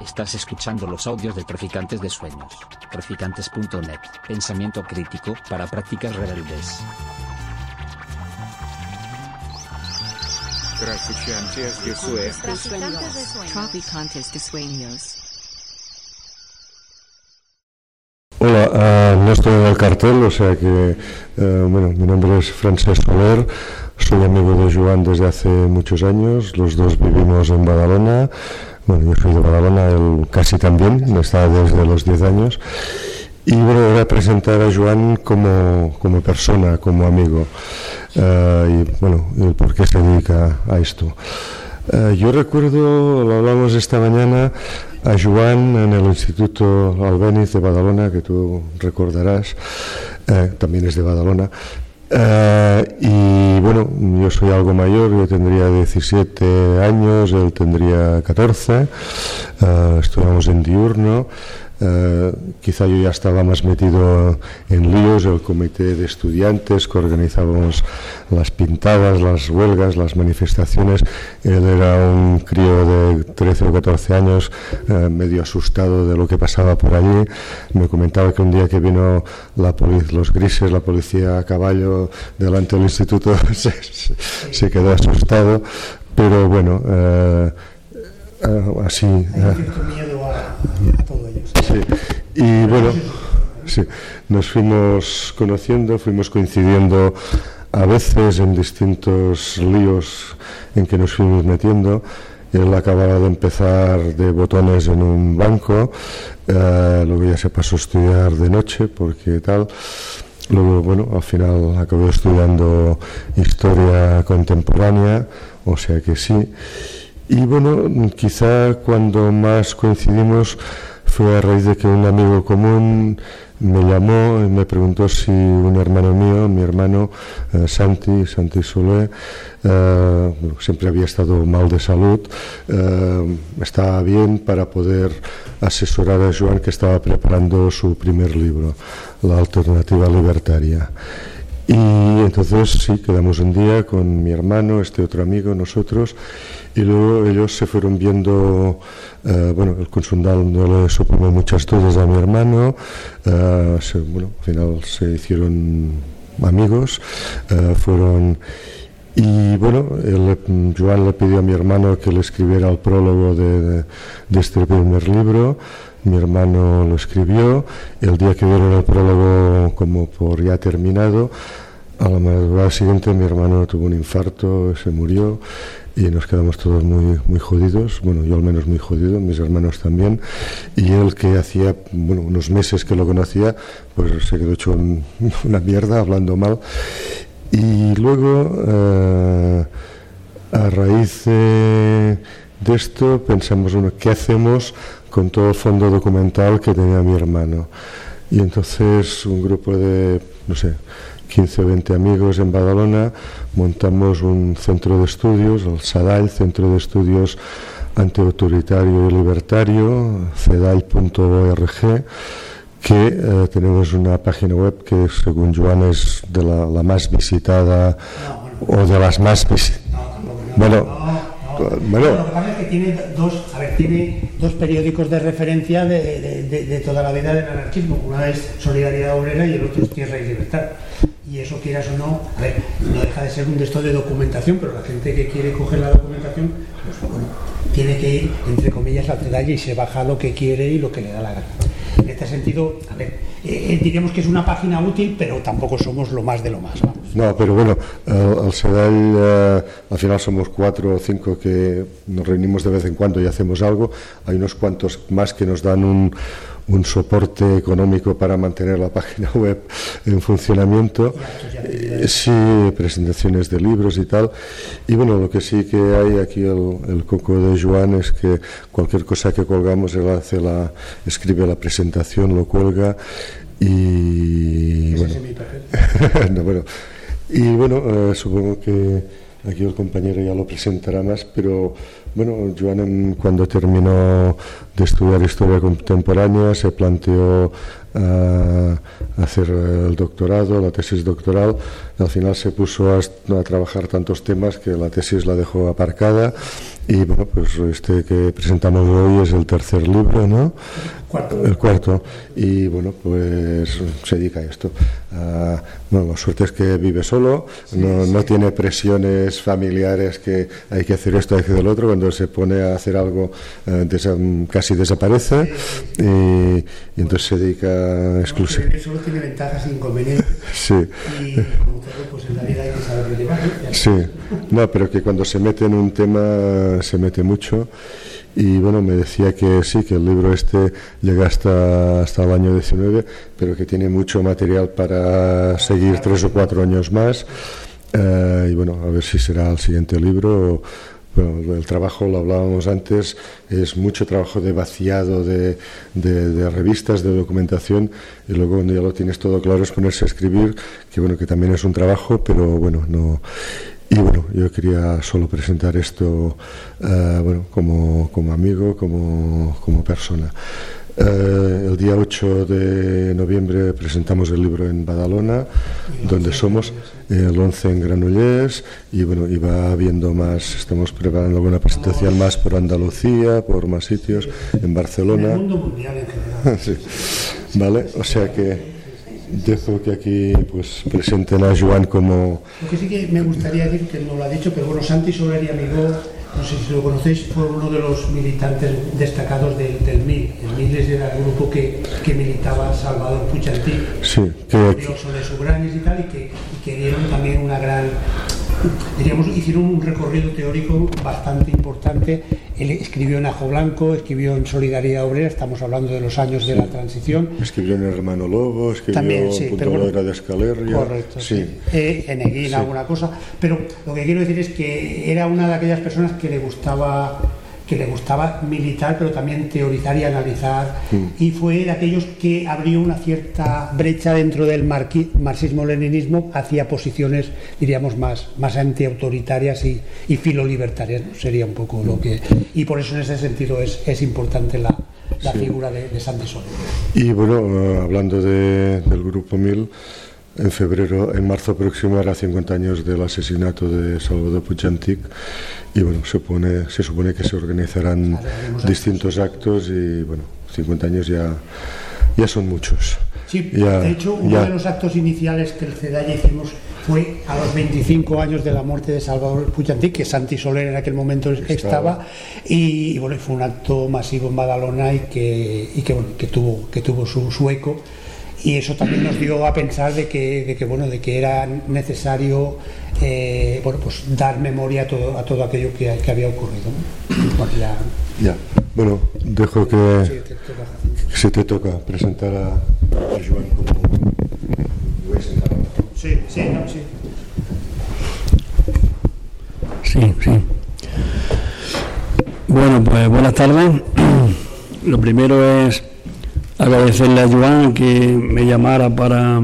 Estás escuchando los audios de Traficantes de Sueños. Traficantes.net. Pensamiento crítico para prácticas rebeldes. Traficantes de Sueños. Traficantes de Sueños. Hola, uh, no estoy en el cartel, o sea que, uh, bueno, mi nombre es Francesc Soler, soy amigo de Joan desde hace muchos años, los dos vivimos en Badalona, bueno, yo soy de Badalona, casi también, está desde los 10 años, y bueno, voy a presentar a Joan como, como persona, como amigo, uh, y bueno, el por qué se dedica a esto. yo recuerdo, lo hablamos esta mañana, a Joan en el Instituto Albéniz de Badalona, que tú recordarás, eh, también es de Badalona. Eh, y bueno, yo soy algo mayor, yo tendría 17 años, él tendría 14, eh, estuvimos en diurno. Eh, quizá yo ya estaba más metido en líos, el comité de estudiantes que organizábamos las pintadas, las huelgas, las manifestaciones. Él era un crío de 13 o 14 años, eh, medio asustado de lo que pasaba por allí. Me comentaba que un día que vino la los grises, la policía a caballo delante del instituto, se, se quedó asustado. Pero bueno, eh, así. miedo a todo ello. Sí. Y bueno, sí, nos fuimos conociendo, fuimos coincidiendo a veces en distintos líos en que nos fuimos metiendo. Él acababa de empezar de botones en un banco, eh, luego ya se pasó a estudiar de noche porque tal. Luego, bueno, al final acabó estudiando historia contemporánea, o sea que sí. Y bueno, quizá cuando más coincidimos fue a raíz de que un amigo común me llamó y me preguntó si un hermano mío, mi hermano eh, Santi, Santi Solé, eh, siempre había estado mal de salud, eh, estaba bien para poder asesorar a Joan que estaba preparando su primer libro, La Alternativa Libertaria. Y entonces sí, quedamos un día con mi hermano, este otro amigo, nosotros, y luego ellos se fueron viendo, eh, bueno, el consundal no le supongo muchas cosas a mi hermano, eh, bueno, al final se hicieron amigos, eh, fueron... Y bueno, Joan le pidió a mi hermano que le escribiera el prólogo de este primer libro, mi hermano lo escribió, el día que vieron el prólogo como por ya terminado, a la madrugada siguiente mi hermano tuvo un infarto, se murió y nos quedamos todos muy, muy jodidos, bueno, yo al menos muy jodido, mis hermanos también, y él que hacía, bueno, unos meses que lo conocía, pues se quedó hecho una mierda, hablando mal, y luego, eh, a raíz de, esto, pensamos, bueno, ¿qué hacemos con todo el fondo documental que tenía mi hermano? Y entonces un grupo de, no sé, 15 o 20 amigos en Badalona, montamos un centro de estudios, el SADAI, Centro de Estudios Antiautoritario y Libertario, cedai.org, que eh, tenemos una página web que según Joan es de la, la más visitada o de las más visitadas. Bueno, lo que pasa es que tiene dos, a dos periódicos de referencia de, de, toda la vida del anarquismo. Una es Solidaridad Obrera y el otro es Tierra y Libertad. Y eso, quieras o no, no deja de ser un texto de documentación, pero la gente que quiere coger la documentación, pues bueno, tiene que ir, entre comillas, al detalle y se baja lo que quiere y lo que le da la gana. En este sentido, a ver, eh, diríamos que es una página útil, pero tampoco somos lo más de lo más. Vamos. No, pero bueno, eh, al SEDAI eh, al final somos cuatro o cinco que nos reunimos de vez en cuando y hacemos algo. Hay unos cuantos más que nos dan un, un soporte económico para mantener la página web en funcionamiento. Eh, sí, presentaciones de libros y tal. Y bueno, lo que sí que hay aquí el, el coco de Joan es que cualquier cosa que colgamos, él hace la, escribe la presentación, lo cuelga y bueno, no, bueno, y bueno eh, supongo que aquí el compañero ya lo presentará más, pero bueno, Joan cuando terminó de estudiar historia contemporánea se planteó a, hacer el doctorado, la tesis doctoral. Al final se puso a, a trabajar tantos temas que la tesis la dejó aparcada y bueno, pues este que presentamos hoy es el tercer libro, ¿no? El cuarto. Y bueno, pues se dedica a esto. bueno, la suerte es que vive solo, no, no, tiene presiones familiares que hay que hacer esto, hay que hacer lo otro. Cuando se pone a hacer algo, eh, casi desaparece y, entonces se dedica exclusivamente. Solo tiene ventajas e inconvenientes. Sí. Y Sí, no, pero que cuando se mete en un tema se mete mucho y bueno, me decía que sí, que el libro este llega hasta, hasta el año 19, pero que tiene mucho material para seguir tres o cuatro años más. Eh, y bueno, a ver si será el siguiente libro. Bueno, el trabajo, lo hablábamos antes, es mucho trabajo de vaciado de, de, revistas, de documentación, y luego cuando ya lo tienes todo claro es ponerse a escribir, que bueno, que también es un trabajo, pero bueno, no. Y bueno, yo quería solo presentar esto uh, bueno, como, como, amigo, como, como persona. Uh, el día 8 de noviembre presentamos el libro en Badalona, donde somos, el 11 en Granollers, y bueno, y va habiendo más, estamos preparando alguna presentación más por Andalucía, por más sitios, en Barcelona. En el mundo mundial en general. sí. Vale, o sea que dejo que aquí pues presenten a Joan como... Lo que sí que me gustaría decir, que no lo ha dicho, pero bueno, Santi Soler y amigo, no sé si lo conocéis, fue uno de los militantes destacados del, del MIL. El MIL era el grupo que, que militaba Salvador Puchantí, sí, que... de Subranes y tal, y que, y que dieron también una gran diríamos, hicieron un recorrido teórico bastante importante. Él escribió en Ajo Blanco, escribió en Solidaridad Obrera, estamos hablando de los años de la transición. Escribió en Hermano Lobo, escribió También, sí, en pero bueno, de Escalerria. Correcto, sí. Eh, en Eguín, alguna cosa. Pero lo que quiero decir es que era una de aquellas personas que le gustaba que le gustaba militar, pero también teorizar y analizar, mm. y fue de aquellos que abrió una cierta brecha dentro del marxismo-leninismo hacia posiciones, diríamos, más, más antiautoritarias y, y filolibertarias, ¿no? sería un poco lo que... Y por eso en ese sentido es, es importante la, la sí. figura de, de Santi Sol. Y bueno, hablando de, del Grupo Mil, en febrero, en marzo próximo hará 50 años del asesinato de Salvador Puigdemont y bueno, se supone, se supone que se organizarán distintos actos y bueno, 50 años ya, ya son muchos. Sí, ya, de hecho, uno ya. de los actos iniciales que el CEDAY hicimos fue a los 25 años de la muerte de Salvador Puigdemont, que Santi Soler en aquel momento estaba, estaba y, y, bueno, fue un acto masivo en Badalona y que, y que, bueno, que tuvo, que tuvo su, su eco y eso también nos dio a pensar de que, de que bueno de que era necesario eh, bueno pues dar memoria a todo, a todo aquello que, que había ocurrido ¿no? bueno, ya... ya. bueno dejo que, sí, te toca. se te toca presentar a, a Joan como sí, sí, no, sí. sí, sí bueno pues buenas tardes lo primero es agradecerle a Joan que me llamara para,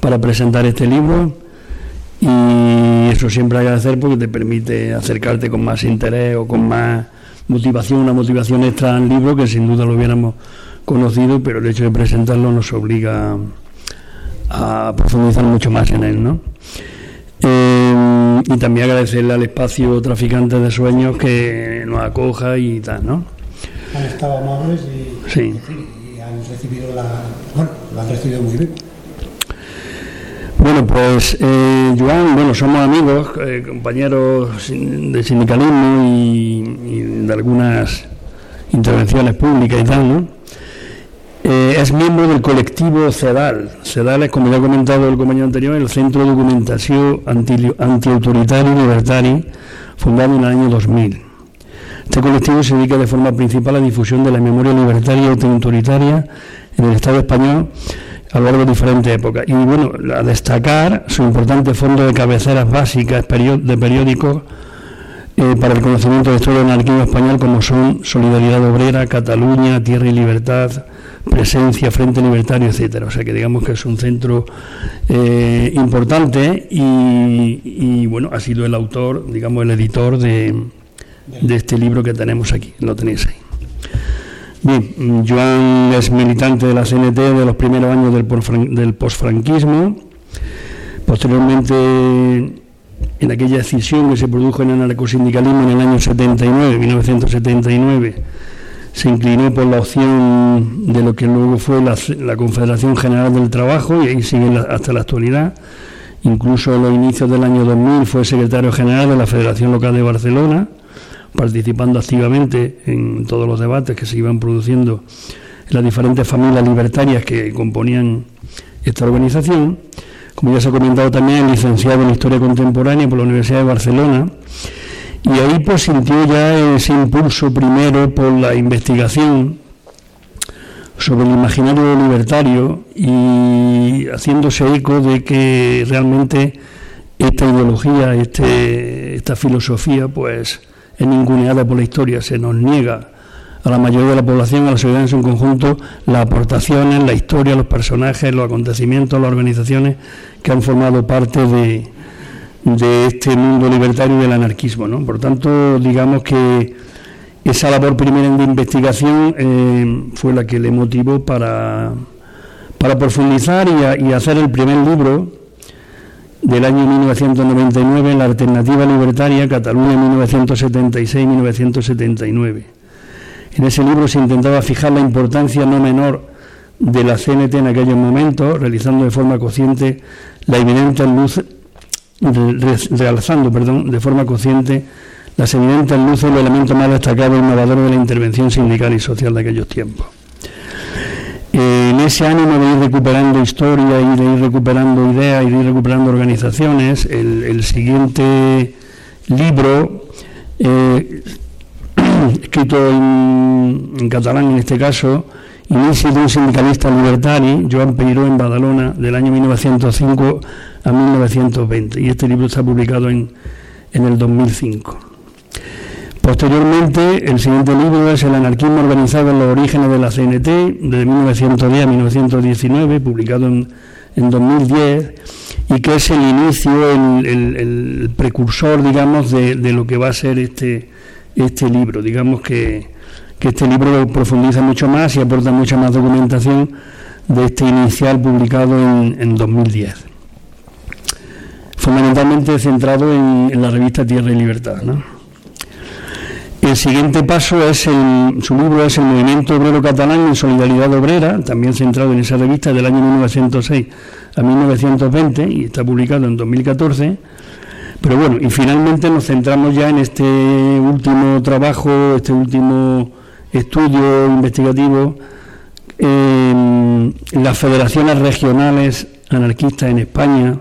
para presentar este libro y eso siempre agradecer porque te permite acercarte con más interés o con más motivación, una motivación extra al libro que sin duda lo hubiéramos conocido, pero el hecho de presentarlo nos obliga a profundizar mucho más en él, ¿no? Eh, y también agradecerle al espacio Traficantes de Sueños que nos acoja y tal, ¿no? Han estado amables y, sí. Recibido la, bueno, muy bien. Bueno, pues eh, Joan, bueno, somos amigos, eh, compañeros de sindicalismo y, de algunas intervenciones públicas y tal, ¿no? Eh, es miembro del colectivo CEDAL. CEDAL es, como ya ha comentado el compañero anterior, el Centro de Documentación Anti, Antiautoritario y Libertario, fundado en el año 2000. Este colectivo se dedica de forma principal a la difusión de la memoria libertaria y antiautoritaria en el Estado español a lo largo de diferentes épocas. Y bueno, a destacar su importante fondo de cabeceras básicas de periódicos eh, para el conocimiento de historia del anarquismo español, como son Solidaridad Obrera, Cataluña, Tierra y Libertad, Presencia, Frente Libertario, etcétera. O sea que digamos que es un centro eh, importante y, bueno, ha sido el autor, digamos, el editor de, de este libro que tenemos aquí. Lo tenéis ahí. Bien, Joan es militante de la CNT de los primeros años del, posfranquismo. Posteriormente, en aquella decisión que se produjo en el anarcosindicalismo en el año 79, 1979, se inclinó por la opción de lo que luego fue la, Confederación General del Trabajo y ahí sigue hasta la actualidad. Incluso en los inicios del año 2000 fue secretario general de la Federación Local de Barcelona, participando activamente en todos los debates que se iban produciendo en las diferentes familias libertarias que componían esta organización. Como ya se ha comentado también, licenciado en Historia Contemporánea por la Universidad de Barcelona y ahí pues sintió ya ese impulso primero por la investigación sobre el imaginario libertario y haciéndose eco de que realmente esta ideología, este, esta filosofía, pues es ninguneada por la historia, se nos niega a la mayoría de la población, a la sociedad en su conjunto, las aportaciones, la historia, los personajes, los acontecimientos, las organizaciones que han formado parte de, de este mundo libertario y del anarquismo. ¿no? Por tanto, digamos que esa labor primera de investigación eh, fue la que le motivó para, para profundizar y, hacer el primer libro del año 1999, La Alternativa Libertaria, Cataluña 1976-1979. En ese libro se intentaba fijar la importancia no menor de la CNT en aquellos momentos, realizando de forma consciente la evidente luz realzando perdón, de forma consciente las evidentes luces y los elementos más destacados e innovadores de la intervención sindical y social de aquellos tiempos. En ese ánimo de ir recuperando historia y de ir recuperando ideas y de ir recuperando organizaciones, el, siguiente libro, eh, escrito en, catalán en este caso, Inicio de un sindicalista libertario, Joan Peiró, en Badalona, del año 1905 a 1920 y este libro está publicado en, en el 2005. Posteriormente, el siguiente libro es El anarquismo organizado en los orígenes de la CNT, de 1910 a 1919, publicado en, en 2010, y que es el inicio, el, precursor, digamos, de, lo que va a ser este, este libro. Digamos que, este libro profundiza mucho más y aporta mucha más documentación de este inicial publicado en, en 2010 fundamentalmente centrado en, la revista Tierra y Libertad. El siguiente paso es el, su libro es El Movimiento Obrero Catalán en Solidaridad Obrera, también centrado en esa revista del año 1906 a 1920 y está publicado en 2014. Pero bueno, y finalmente nos centramos ya en este último trabajo, este último estudio investigativo en las federaciones regionales anarquistas en España,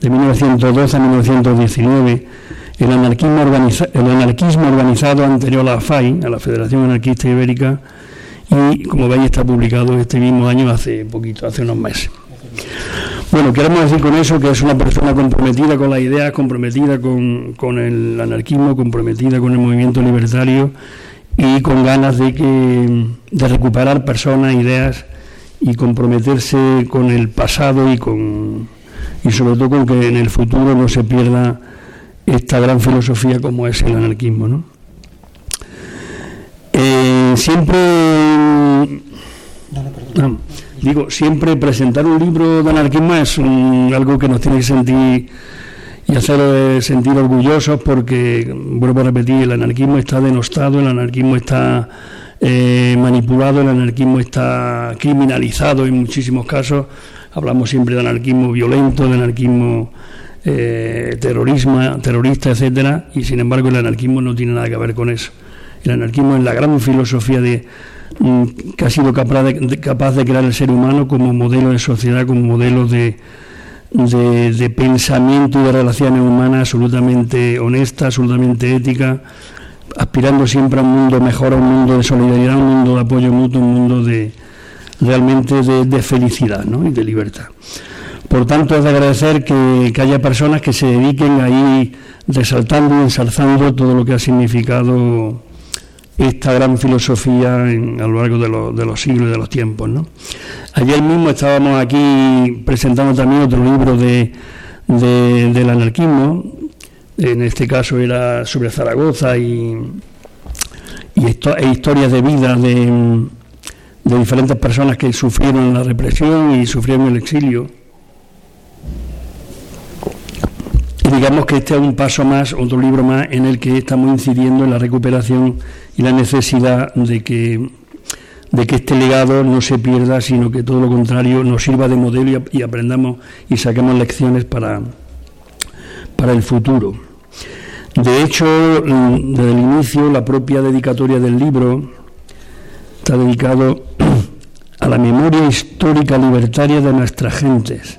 de 1912 a 1919, el anarquismo, el anarquismo organizado anterior a la FAI, a la Federación Anarquista Ibérica, y como veis está publicado este mismo año hace poquito, hace unos meses. Bueno, queremos decir con eso que es una persona comprometida con la idea, comprometida con, con el anarquismo, comprometida con el movimiento libertario y con ganas de, que, de recuperar personas, ideas y comprometerse con el pasado y con y sobre todo con que en el futuro no se pierda esta gran filosofía como es el anarquismo. ¿no? Eh, siempre, digo, siempre presentar un libro de anarquismo es algo que nos tiene que sentir y hacer sentir orgullosos porque, vuelvo a repetir, el anarquismo está denostado, el anarquismo está eh, manipulado, el anarquismo está criminalizado en muchísimos casos hablamos siempre de anarquismo violento, de anarquismo eh, terrorismo, terrorista, etcétera, y sin embargo el anarquismo no tiene nada que ver con eso. El anarquismo es la gran filosofía de, mm, que ha sido capaz de, de crear el ser humano como modelo de sociedad, como modelo de, de, pensamiento y de relaciones humanas absolutamente honesta, absolutamente ética, aspirando siempre a un mundo mejor, a un mundo de solidaridad, a un mundo de apoyo mutuo, un mundo de, realmente de, felicidad ¿no? y de libertad. Por tanto, es de agradecer que, haya personas que se dediquen ahí resaltando y ensalzando todo lo que ha significado esta gran filosofía a lo largo de, los siglos y de los tiempos. ¿no? Ayer mismo estábamos aquí presentando también otro libro de, del anarquismo, en este caso era sobre Zaragoza y, y e historias de vida de, de diferentes personas que sufrieron la represión y sufrieron el exilio. Y digamos que este es un paso más, otro libro más, en el que estamos incidiendo en la recuperación y la necesidad de que, de que este legado no se pierda, sino que todo lo contrario nos sirva de modelo y, aprendamos y saquemos lecciones para, para el futuro. De hecho, desde el inicio, la propia dedicatoria del libro está dedicado a la memoria histórica libertaria de nuestras gentes,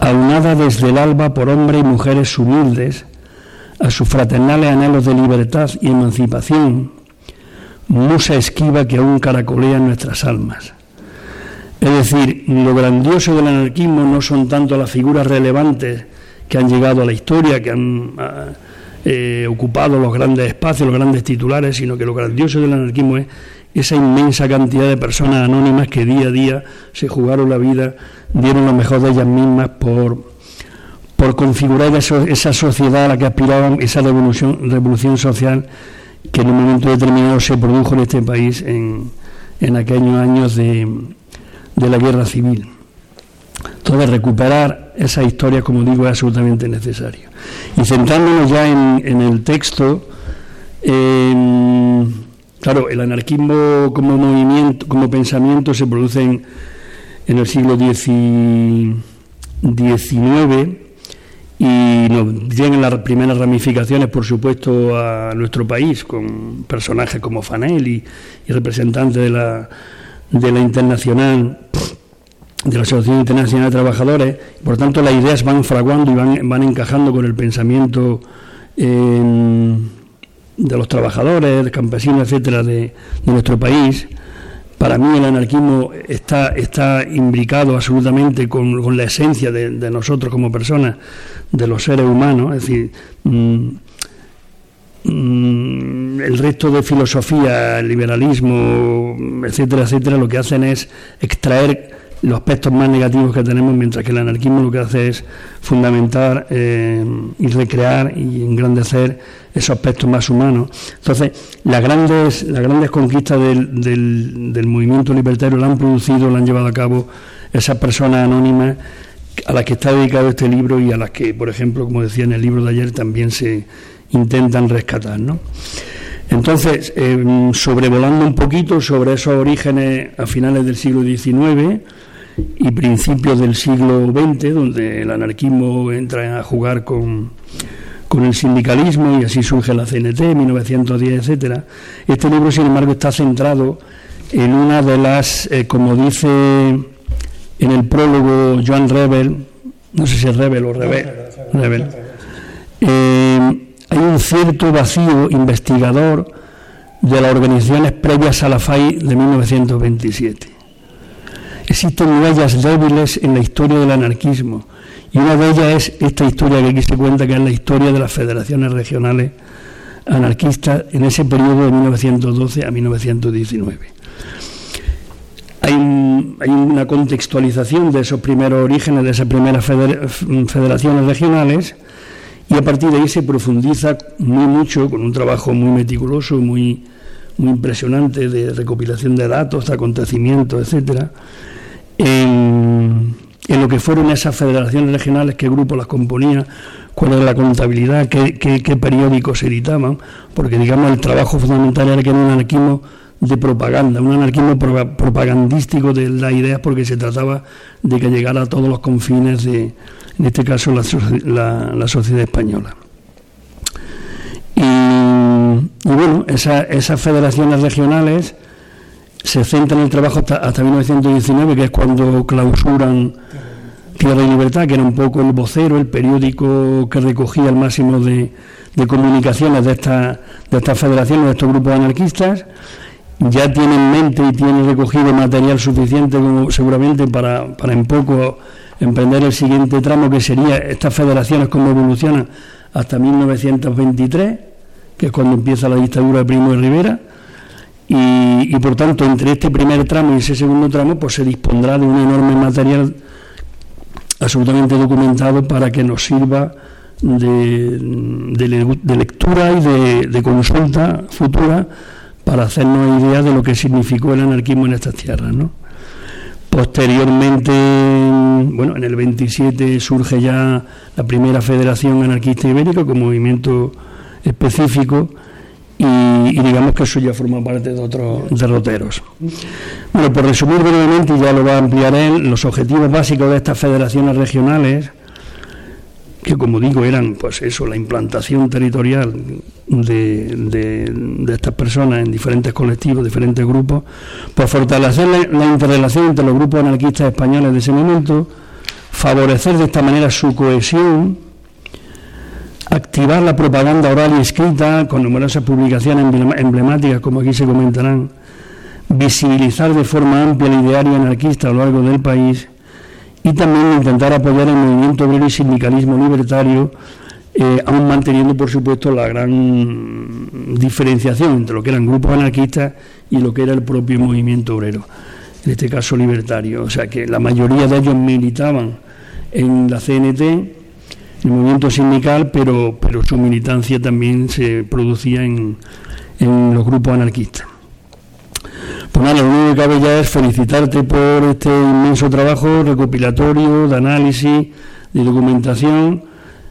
aunada desde el alba por hombres y mujeres humildes, a sus fraternales anhelos de libertad y emancipación, musa esquiva que aún caracolea nuestras almas. Es decir, lo grandioso del anarquismo no son tanto las figuras relevantes que han llegado a la historia, que han ah, eh, ocupado los grandes espacios, los grandes titulares, sino que lo grandioso del anarquismo es esa inmensa cantidad de personas anónimas que día a día se jugaron la vida, dieron lo mejor de ellas mismas por, por configurar esa sociedad a la que aspiraban, esa revolución, revolución social que en un momento determinado se produjo en este país en, en aquellos años de, de la guerra civil. Entonces, recuperar esa historia, como digo, es absolutamente necesario. Y centrándonos ya en, en el texto, Claro, el anarquismo como movimiento, como pensamiento se produce en, el siglo XIX y nos llegan las primeras ramificaciones, por supuesto, a nuestro país, con personajes como Fanel y, representantes de la, de la Internacional, de la Asociación Internacional de Trabajadores. Por tanto, las ideas van fraguando y van, van encajando con el pensamiento. Eh, de los trabajadores, campesinos, etcétera, de, nuestro país. Para mí el anarquismo está, está imbricado absolutamente con, la esencia de, nosotros como personas, de los seres humanos, es decir, mm, mm, el resto de filosofía, liberalismo, etcétera, etcétera, lo que hacen es extraer los aspectos más negativos que tenemos, mientras que el anarquismo lo que hace es fundamentar eh, y recrear y engrandecer esos aspectos más humanos. Entonces, las grandes, las grandes conquistas del, del, movimiento libertario la han producido, la han llevado a cabo esas personas anónimas a las que está dedicado este libro y a las que, por ejemplo, como decía en el libro de ayer, también se intentan rescatar. Entonces, eh, sobrevolando un poquito sobre esos orígenes a finales del siglo XIX, y principios del siglo XX, donde el anarquismo entra a jugar con, con el sindicalismo y así surge la CNT, 1910, etcétera. Este libro, sin embargo, está centrado en una de las, eh, como dice en el prólogo Joan Rebel, no sé si es Rebel o Rebel, Rebel eh, hay un cierto vacío investigador de las organizaciones previas a la FAI de 1927 existen huellas débiles en la historia del anarquismo y una de ellas es esta historia que aquí se cuenta, que es la historia de las federaciones regionales anarquistas en ese periodo de 1912 a 1919. Hay, una contextualización de esos primeros orígenes, de esas primeras federaciones regionales, y a partir de ahí se profundiza muy mucho, con un trabajo muy meticuloso, muy, muy impresionante de recopilación de datos, de acontecimientos, etcétera, en, lo que fueron esas federaciones regionales, qué grupos las componían, cuál era la contabilidad, qué, periódicos se editaban, porque digamos el trabajo fundamental era que era un anarquismo de propaganda, un anarquismo propagandístico de las ideas porque se trataba de que llegara a todos los confines de, en este caso, la, sociedad española. Y, bueno, esas federaciones regionales se centra en el trabajo hasta, 1919, que es cuando clausuran Tierra y Libertad, que era un poco el vocero, el periódico que recogía el máximo de, comunicaciones de, esta, de estas federaciones, de estos grupos anarquistas. Ya tiene en mente y tiene recogido material suficiente como, seguramente para, para en poco emprender el siguiente tramo, que sería estas federaciones cómo evolucionan hasta 1923, que es cuando empieza la dictadura de Primo de Rivera y, por tanto entre este primer tramo y ese segundo tramo pues se dispondrá de un enorme material absolutamente documentado para que nos sirva de, lectura y de, consulta futura para hacernos idea de lo que significó el anarquismo en estas tierras. ¿no? Posteriormente, bueno, en el 27 surge ya la primera Federación Anarquista Ibérica como movimiento específico y, digamos que eso ya forma parte de otros derroteros. Bueno, por resumir brevemente, ya lo va a ampliar él, los objetivos básicos de estas federaciones regionales, que como digo eran pues eso, la implantación territorial de, de, estas personas en diferentes colectivos, diferentes grupos, pues fortalecer la interrelación entre los grupos anarquistas españoles de ese momento, favorecer de esta manera su cohesión, activar la propaganda oral y escrita con numerosas publicaciones emblemáticas, como aquí se comentarán, visibilizar de forma amplia el ideario anarquista a lo largo del país y también intentar apoyar el movimiento obrero y sindicalismo libertario, eh, aún manteniendo, por supuesto, la gran diferenciación entre lo que eran grupos anarquistas y lo que era el propio movimiento obrero, en este caso libertario. O sea que la mayoría de ellos militaban en la CNT, el movimiento sindical, pero, pero su militancia también se producía en, en los grupos anarquistas. Pues nada, lo único que cabe ya es felicitarte por este inmenso trabajo recopilatorio, de análisis, de documentación.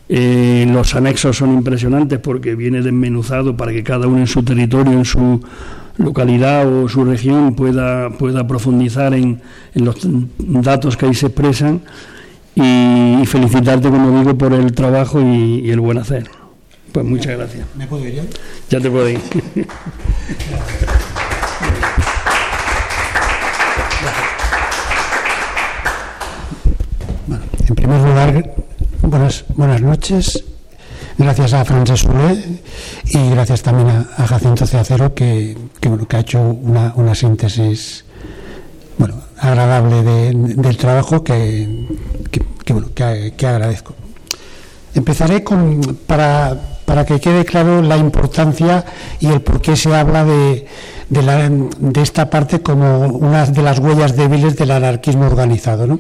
Eh, los anexos son impresionantes porque viene desmenuzado para que cada uno en su territorio, en su localidad o su región pueda, pueda profundizar en, en los datos que ahí se expresan y, felicitarte, como digo, por el trabajo y, el buen hacer. Pues muchas gracias. ¿Me puedo ir ya? Ya te puedo ir. bueno, en primer lugar, buenas, buenas noches. Gracias a Frances Solé y gracias también a, Jacinto Ceacero que, que, bueno, que ha hecho una, una síntesis bueno, agradable del trabajo que, bueno, que, agradezco. Empezaré con, para, para, que quede claro la importancia y el por qué se habla de, de, la, de, esta parte como una de las huellas débiles del anarquismo organizado. ¿no?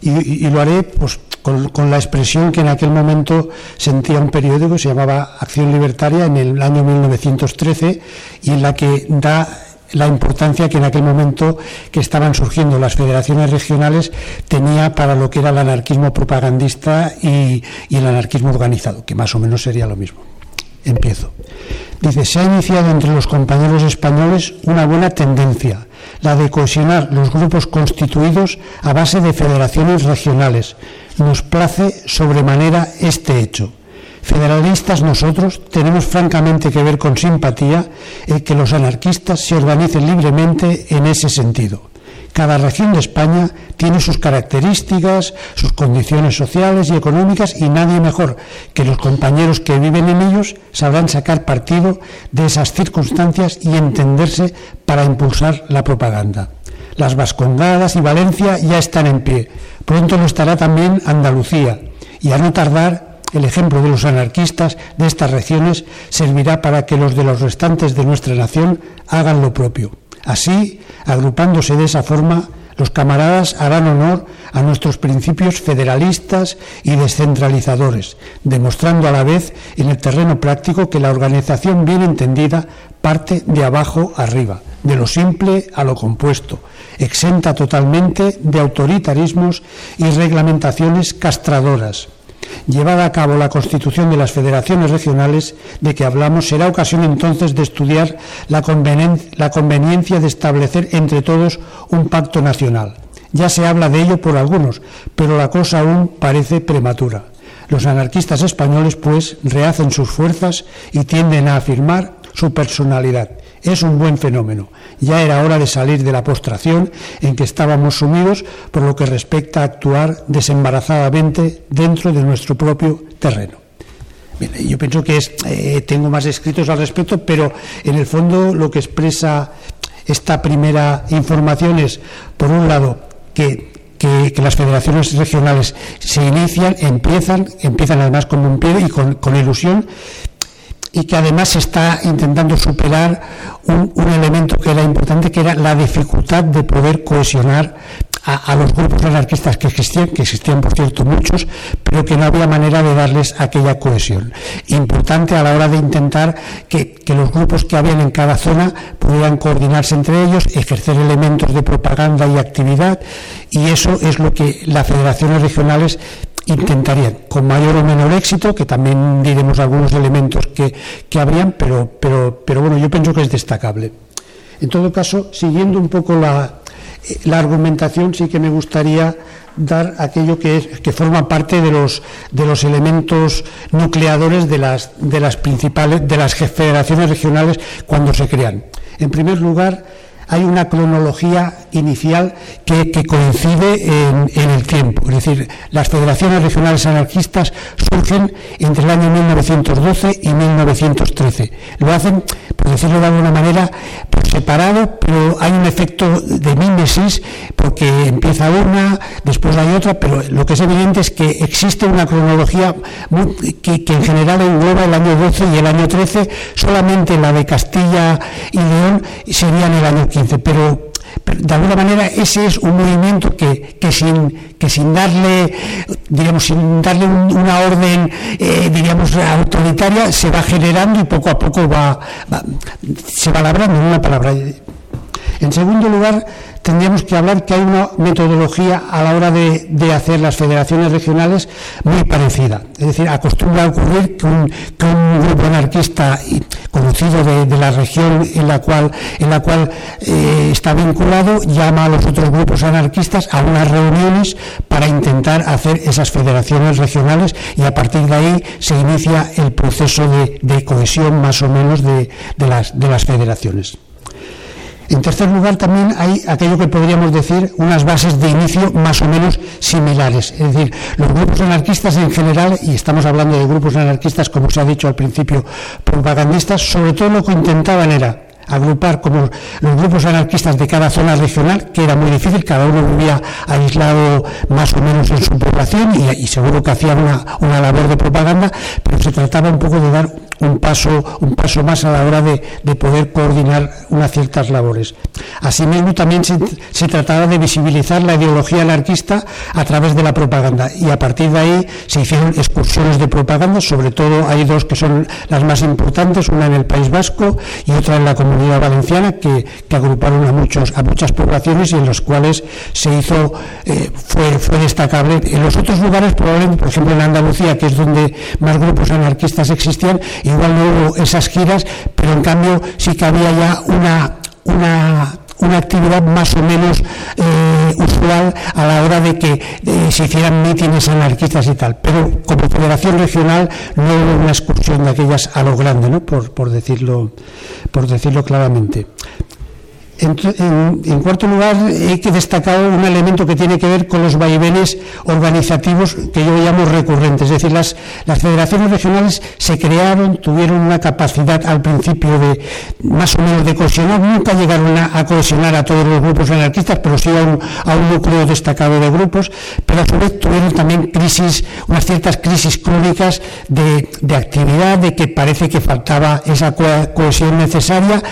Y, lo haré pues, con, con, la expresión que en aquel momento sentía un periódico que se llamaba Acción Libertaria en el año 1913 y en la que da la importancia que en aquel momento que estaban surgiendo las federaciones regionales tenía para lo que era el anarquismo propagandista y, el anarquismo organizado, que más o menos sería lo mismo. Empiezo. Dice, se ha iniciado entre los compañeros españoles una buena tendencia, la de cohesionar los grupos constituidos a base de federaciones regionales. Nos place sobremanera este hecho federalistas nosotros tenemos francamente que ver con simpatía el que los anarquistas se organicen libremente en ese sentido. Cada región de España tiene sus características, sus condiciones sociales y económicas y nadie mejor que los compañeros que viven en ellos sabrán sacar partido de esas circunstancias y entenderse para impulsar la propaganda. Las Vascongadas y Valencia ya están en pie. Pronto lo estará también Andalucía y a no tardar el ejemplo de los anarquistas de estas regiones servirá para que los de los restantes de nuestra nación hagan lo propio. Así, agrupándose de esa forma, los camaradas harán honor a nuestros principios federalistas y descentralizadores, demostrando a la vez en el terreno práctico que la organización bien entendida parte de abajo arriba, de lo simple a lo compuesto, exenta totalmente de autoritarismos y reglamentaciones castradoras, Llevada a cabo la constitución de las federaciones regionales de que hablamos, será ocasión entonces de estudiar la, conveniencia de establecer entre todos un pacto nacional. Ya se habla de ello por algunos, pero la cosa aún parece prematura. Los anarquistas españoles, pues, rehacen sus fuerzas y tienden a afirmar su personalidad es un buen fenómeno. Ya era hora de salir de la postración en que estábamos sumidos por lo que respecta a actuar desembarazadamente dentro de nuestro propio terreno. yo pienso que es, eh, tengo más escritos al respecto, pero en el fondo lo que expresa esta primera información es, por un lado, que las federaciones regionales se inician, empiezan, empiezan además con un pie y con, con ilusión, y que además está intentando superar un, elemento que era importante, que era la dificultad de poder cohesionar a, los grupos anarquistas que existían, que existían por cierto muchos, pero que no había manera de darles aquella cohesión. Importante a la hora de intentar que, que los grupos que habían en cada zona pudieran coordinarse entre ellos, ejercer elementos de propaganda y actividad, y eso es lo que las federaciones regionales intentarían, con mayor o menor éxito, que también diremos algunos elementos que, que habrían, pero, pero, pero bueno, yo pienso que es destacable. En todo caso, siguiendo un poco la, la argumentación, sí que me gustaría dar aquello que, es, que forma parte de los, de los elementos nucleadores de las, de las principales, de las federaciones regionales cuando se crean. En primer lugar, hay una cronología inicial que, coincide en, el tiempo. Es decir, las federaciones regionales anarquistas surgen entre el año 1912 y 1913. Lo hacen, por decirlo de alguna manera, por separado, pero hay un efecto de mímesis porque empieza una, después hay otra, pero lo que es evidente es que existe una cronología que, en general engloba el año 12 y el año 13, solamente la de Castilla y León sería en el año 15, pero, de alguna manera ese es un movimiento que, que, sin, que sin darle, digamos, sin darle una orden, eh, diríamos, autoritaria, se va generando y poco a poco va, se va labrando, en una palabra. En segundo lugar, tendríamos que hablar que hay una metodología a la hora de, hacer las federaciones regionales muy parecida. Es decir, acostumbra a ocurrir que un, grupo anarquista conocido de, la región en la cual, eh, está vinculado llama a los otros grupos anarquistas a unas reuniones para intentar hacer esas federaciones regionales y a partir de ahí se inicia el proceso de, cohesión más o menos de las federaciones. En tercer lugar, también hay aquello que podríamos decir unas bases de inicio más o menos similares. Es decir, los grupos anarquistas en general, y estamos hablando de grupos anarquistas, como se ha dicho al principio, propagandistas, sobre todo lo que intentaban era agrupar como los grupos anarquistas de cada zona regional, que era muy difícil, cada uno vivía aislado más o menos en su población y, seguro que hacían una, una, labor de propaganda, pero se trataba un poco de dar un paso, un paso más a la hora de, de poder coordinar unas ciertas labores. Asimismo, también se, se, trataba de visibilizar la ideología anarquista a través de la propaganda y a partir de ahí se hicieron excursiones de propaganda, sobre todo hay dos que son las más importantes, una en el País Vasco y otra en la Comunidad Valenciana que, agruparon a, muchos, a muchas poblaciones y en los cuales se hizo, eh, fue, fue destacable. En los otros lugares, probablemente, por ejemplo en Andalucía, que es donde más grupos anarquistas existían, igual no hubo esas giras, pero en cambio sí que había ya una, una una actividad más o menos eh, usual a la hora de que eh, se hicieran mítines anarquistas y tal. Pero como federación regional no hubo una excursión de aquellas a lo grande, ¿no? por, por, decirlo, por decirlo claramente. En, cuarto lugar, hay que destacar un elemento que tiene que ver con los vaivenes organizativos que yo llamo recurrentes. Es decir, las, federaciones regionales se crearon, tuvieron una capacidad al principio de más o menos de cohesionar, nunca llegaron a, cohesionar a todos los grupos anarquistas, pero sí a un, a un, núcleo destacado de grupos, pero a su vez tuvieron también crisis, unas ciertas crisis crónicas de actividad, de que parece que faltaba esa cohesión necesaria,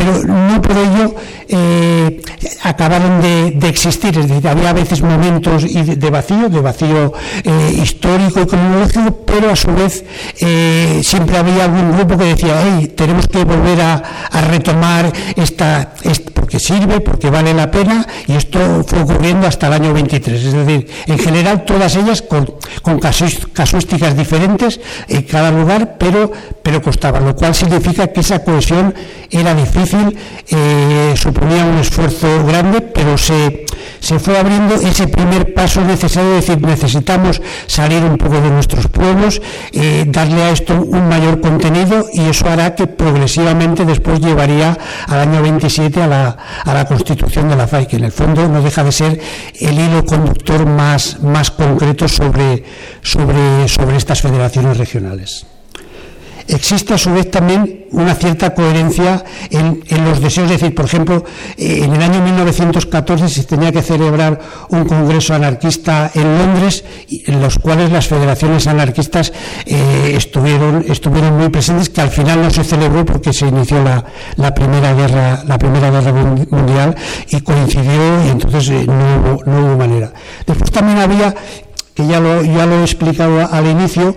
pero no por ello eh, acabaron de, existir, es decir, había a veces momentos de vacío, de vacío eh, histórico y cronológico, pero a su vez eh, siempre había algún grupo que decía, hey, tenemos que volver a, retomar esta, porque sirve, porque vale la pena, y esto fue ocurriendo hasta el año 23, es decir, en general todas ellas con, con casuísticas diferentes en cada lugar, pero, pero costaban, lo cual significa que esa cohesión era difícil, eh, suponía un esfuerzo grande, pero se, se fue abriendo ese primer paso necesario, es decir, necesitamos salir un poco de nuestros pueblos, eh, darle a esto un mayor contenido y eso hará que progresivamente después llevaría al año 27 a la, a la constitución de la FAI, que en el fondo no deja de ser el hilo conductor más, más concreto sobre, sobre, sobre estas federaciones regionales. Existe a su vez también una cierta coherencia en, los deseos. Es decir, por ejemplo, eh, en el año 1914 se tenía que celebrar un congreso anarquista en Londres, en los cuales las federaciones anarquistas eh, estuvieron, muy presentes, que al final no se celebró porque se inició la, primera guerra, la primera guerra mundial y coincidió y entonces eh, no, hubo, no hubo manera. Después también había que ya lo he explicado al inicio,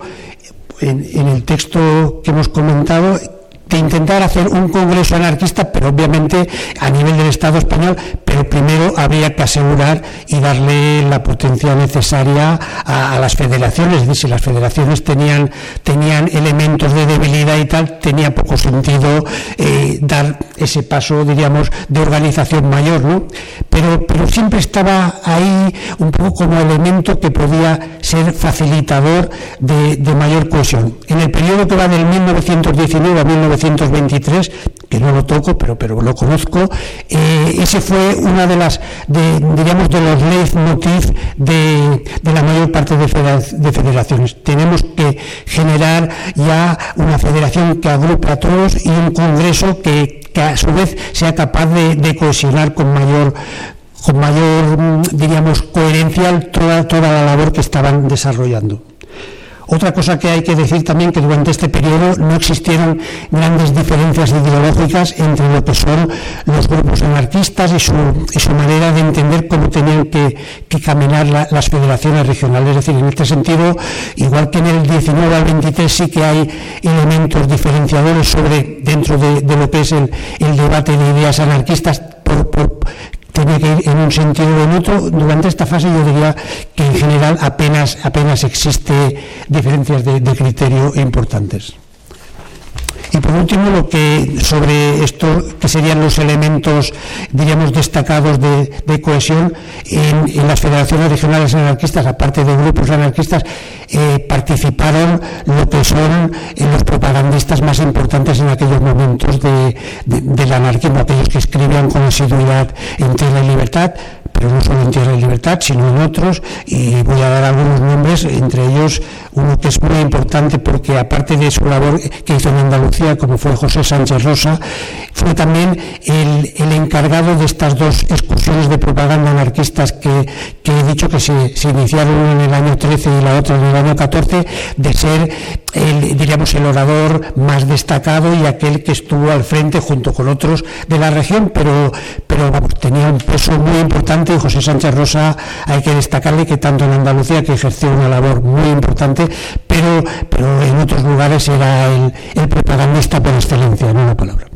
en, el texto que hemos comentado, de intentar hacer un congreso anarquista, pero obviamente a nivel del Estado español, pero primero habría que asegurar y darle la potencia necesaria a, las federaciones. Es decir, si las federaciones tenían, tenían elementos de debilidad y tal, tenía poco sentido eh, dar ese paso, diríamos, de organización mayor, ¿no? Pero, pero siempre estaba ahí un poco como elemento que podía ser facilitador de, de mayor cohesión. En el periodo que va del 1919 a 19 1923, que no lo toco, pero, pero lo conozco, eh, ese fue una de las, de, de los leitmotiv de, de la mayor parte de, federaciones. Tenemos que generar ya una federación que agrupe a todos y un congreso que, a su vez sea capaz de, cohesionar con mayor con mayor, diríamos, coherencia toda, toda la labor que estaban desarrollando. Otra cosa que hay que decir también que durante este periodo no existieron grandes diferencias ideológicas entre lo que son los grupos anarquistas y su, manera de entender cómo tenían que, caminar las federaciones regionales. Es decir, en este sentido, igual que en el 19 al 23 sí que hay elementos diferenciadores sobre dentro de, lo que es el, debate de ideas anarquistas por, tiene que ir en un sentido o en otro. Durante esta fase yo diría que en general apenas, apenas existe diferencias de, de criterio importantes. Y por último, lo que sobre esto, que serían los elementos, diríamos, destacados de, cohesión en, las federaciones regionales anarquistas, aparte de grupos anarquistas, eh, participaron lo que son eh, los propagandistas más importantes en aquellos momentos de, del anarquismo, aquellos que escribían con asiduidad en Tierra y Libertad, pero no solo en Tierra y Libertad, sino en otros, y voy a dar algunos nombres, entre ellos uno que es muy importante porque aparte de su labor que hizo en Andalucía, como fue José Sánchez Rosa, fue también el, encargado de estas dos excursiones de propaganda anarquistas que, he dicho que se, se, iniciaron en el año 13 y la otra en el año 14, de ser el, diríamos, el orador más destacado y aquel que estuvo al frente junto con otros de la región, pero, pero tenía un peso muy importante y José Sánchez Rosa hay que destacarle que tanto en Andalucía, que ejerció una labor muy importante, pero, pero en otros lugares era el, propagandista por excelencia, en una palabra.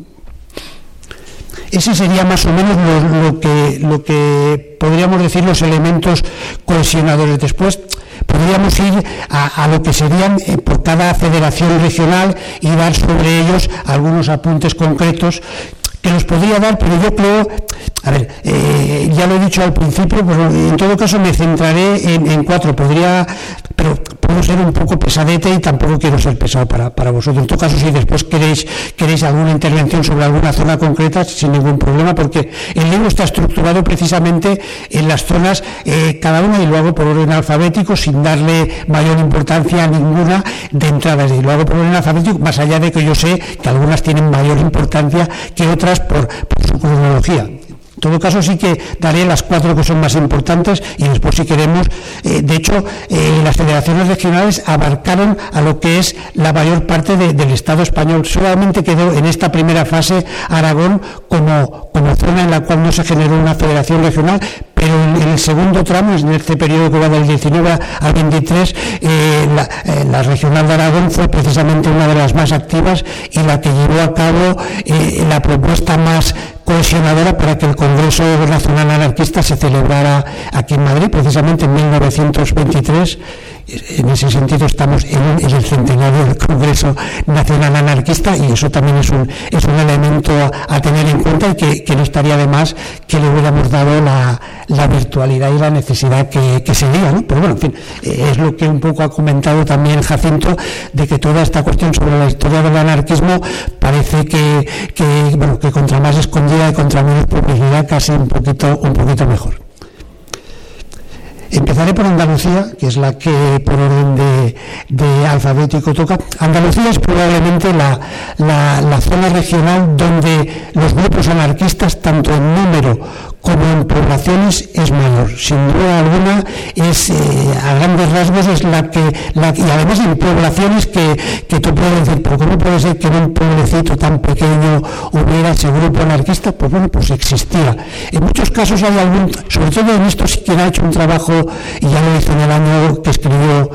Ese sería más o menos lo, que, lo que podríamos decir los elementos cohesionadores. Después, podríamos ir a, lo que serían eh, por cada federación regional y dar sobre ellos algunos apuntes concretos que los podría dar, pero yo creo, a ver, eh, ya lo he dicho al principio, pero en todo caso me centraré en, en cuatro. Podría, pero puedo ser un poco pesadete y tampoco quiero ser pesado para, para vosotros. En todo caso, si después queréis, queréis alguna intervención sobre alguna zona concreta, sin ningún problema, porque el libro está estructurado precisamente en las zonas, eh, cada una, y lo hago por orden alfabético, sin darle mayor importancia a ninguna de entrada. Y lo hago por orden alfabético, más allá de que yo sé que algunas tienen mayor importancia que otras por su cronología. En todo caso, sí que daré las cuatro que son más importantes y después, si queremos, eh, de hecho, eh, las federaciones regionales abarcaron a lo que es la mayor parte del Estado español. Solamente quedó en esta primera fase Aragón como, como zona en la cual no se generó una federación regional, pero en, el segundo tramo, en este periodo que va del 19 al 23, eh, la, la, regional de Aragón fue precisamente una de las más activas y la que llevó a cabo la propuesta más cohesionadora para que el Congreso Nacional Anarquista se celebrara aquí en Madrid, precisamente en 1923 en ese sentido estamos en, el centenario del Congreso Nacional Anarquista y eso también es un, es un elemento a, tener en cuenta y que, no estaría de más que le hubiéramos dado la, virtualidad y la necesidad que, que se diga. ¿no? Pero bueno, en fin, es lo que un poco ha comentado también Jacinto, de que toda esta cuestión sobre la historia del anarquismo parece que, que, bueno, que contra más escondida y contra menos publicidad casi un poquito, un poquito mejor. Empezaré por Andalucía, que es la que por orden de, alfabético toca. Andalucía es probablemente la, la zona regional donde los grupos anarquistas, tanto en número como en poblaciones es mayor. Sin duda alguna, es, eh, a grandes rasgos es la que, la, y además en poblaciones que, que tú puedes decir, pero ¿cómo puede ser que en un pueblecito tan pequeño hubiera ese grupo anarquista? Pues bueno, pues existía. En muchos casos hay algún, sobre todo en esto sí quien ha hecho un trabajo, y ya lo hizo en el año que escribió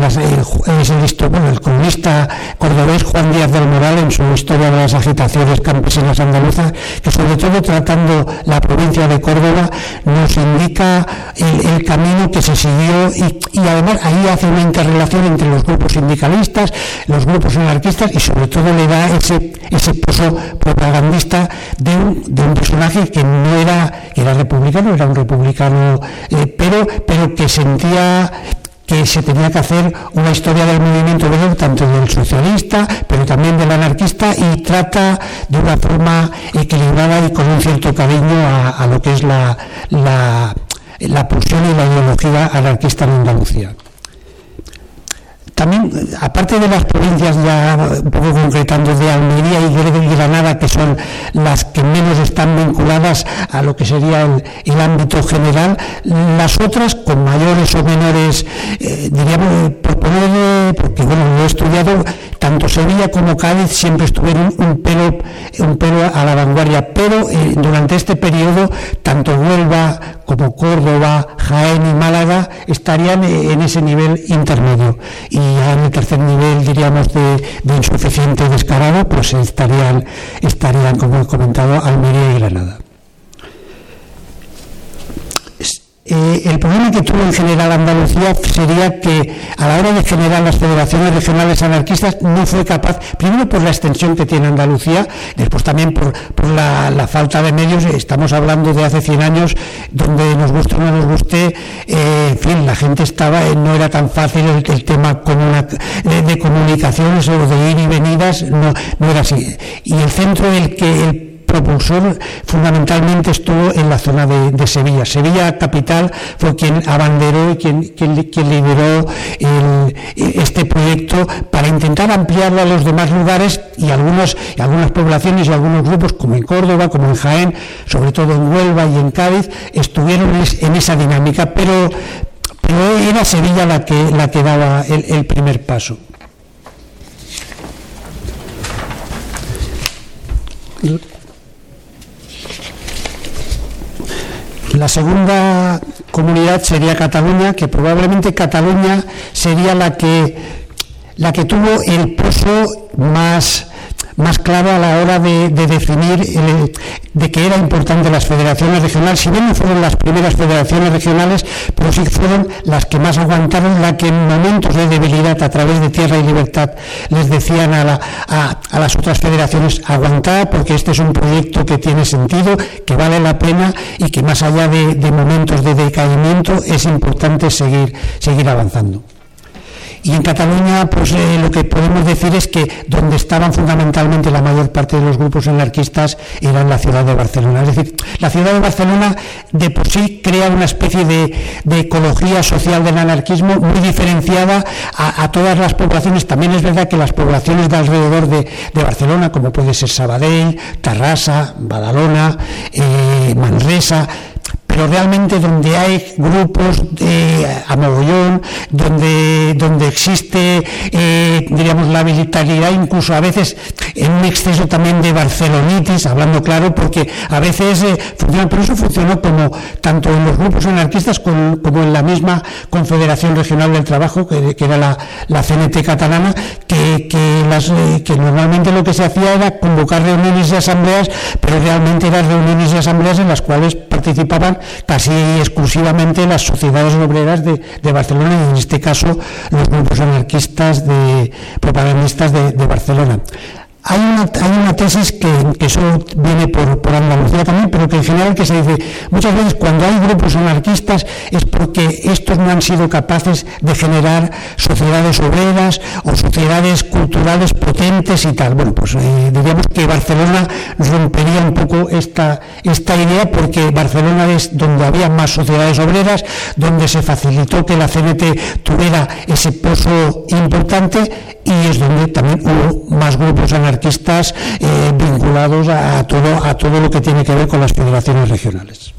las, el, bueno, el comunista cordobés Juan Díaz del Moral en su historia de las agitaciones campesinas andaluzas, que sobre todo tratando la provincia de Córdoba nos indica el, camino que se siguió y, además ahí hace una interrelación entre los grupos sindicalistas, los grupos anarquistas y sobre todo le da ese, ese pozo propagandista de un, de un personaje que no era, era republicano, era un republicano, eh, pero, pero que sentía que se tenía que hacer una historia del movimiento obrero, tanto del socialista, pero también del anarquista, y trata de una forma equilibrada y con un cierto cariño a, lo que es la, la, la pulsión y la ideología anarquista en Andalucía. También, aparte de las provincias ya un poco concretando de Almería y Granada, que son las que menos están vinculadas a lo que sería el, ámbito general, las otras con mayores o menores, eh, diríamos, por poner, porque bueno, lo he estudiado, tanto Sevilla como Cádiz siempre estuvieron un pelo, un pelo a la vanguardia, pero eh, durante este periodo, tanto Huelva como Córdoba, Jaén y Málaga estarían eh, en ese nivel intermedio. Y ya en el tercer nivel, diríamos, de, insuficiente descarado, pues estarían, estarían, como he comentado, Almería y Granada. Eh, el problema que tuvo en general Andalucía sería que a la hora de generar las federaciones regionales anarquistas no fue capaz, primero por la extensión que tiene Andalucía, después también por, la, falta de medios, estamos hablando de hace 100 años, donde nos guste o no nos guste, eh, en fin, la gente estaba, eh, no era tan fácil el, tema de, comunicaciones o de ir y venidas, no, no era así. Y el centro del que el propulsor fundamentalmente estuvo en la zona de, Sevilla. Sevilla capital fue quien abanderó y quien, quien, lideró este proyecto para intentar ampliarlo a los demás lugares y algunos, algunas poblaciones y algunos grupos, como en Córdoba, como en Jaén, sobre todo en Huelva y en Cádiz, estuvieron en esa dinámica, pero, pero era Sevilla la que, la que daba el primer paso. La segunda comunidad sería Cataluña, que probablemente Cataluña sería la que, la que tuvo el pozo más más claro a la hora de, definir de que era importante las federaciones regionales, si bien no fueron las primeras federaciones regionales, pero sí fueron las que más aguantaron, la que en momentos de debilidad a través de Tierra y Libertad les decían a, las otras federaciones aguantar porque este es un proyecto que tiene sentido, que vale la pena y que más allá de, momentos de decaimiento es importante seguir avanzando. Y en Cataluña, pues eh, lo que podemos decir es que donde estaban fundamentalmente la mayor parte de los grupos anarquistas era en la ciudad de Barcelona. Es decir, la ciudad de Barcelona de por sí crea una especie de, ecología social del anarquismo muy diferenciada a, todas las poblaciones. También es verdad que las poblaciones de alrededor de, Barcelona, como puede ser Sabadell, Tarrasa, Badalona, eh, Manresa, pero realmente donde hay grupos de, a mogollón, donde, donde existe, eh, diríamos, la militaridad, incluso a veces en un exceso también de barcelonitis, hablando claro, porque a veces eh, pero eso funcionó como tanto en los grupos anarquistas como, en la misma Confederación Regional del Trabajo, que, era la, la, CNT catalana, que, que, eh, que normalmente lo que se hacía era convocar reuniones y asambleas, pero realmente eran reuniones y asambleas en las cuales participaban casi exclusivamente las sociedades obreras de, Barcelona y en este caso los grupos anarquistas de propagandistas de, Barcelona. Hay una, hay una tesis que, eso viene por, por Andalucía también, pero que en general que se dice, muchas veces cuando hay grupos anarquistas es porque estos no han sido capaces de generar sociedades obreras o sociedades culturales potentes y tal. Bueno, pues eh, diríamos que Barcelona rompería un poco esta, esta idea porque Barcelona es donde había más sociedades obreras, donde se facilitó que la CNT tuviera ese pozo importante y es donde también hubo más grupos anarquistas eh, vinculados a todo, a todo lo que tiene que ver con las federaciones regionales.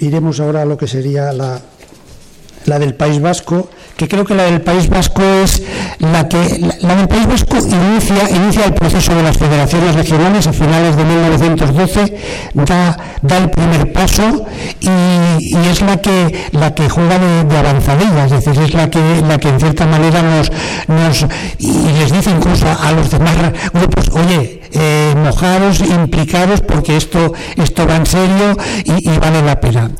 Iremos ahora a lo que sería la, la del País Vasco, que creo que la del País Vasco es la que la, del País Vasco inicia, inicia el proceso de las federaciones regionales a finales de 1912, da, da el primer paso y, es la que la que juega de, avanzadilla, es decir, es la que la que en cierta manera nos, nos y les dice incluso a, los demás grupos, oye, eh, mojaros, implicaros, porque esto, esto va en serio y, y vale la pena.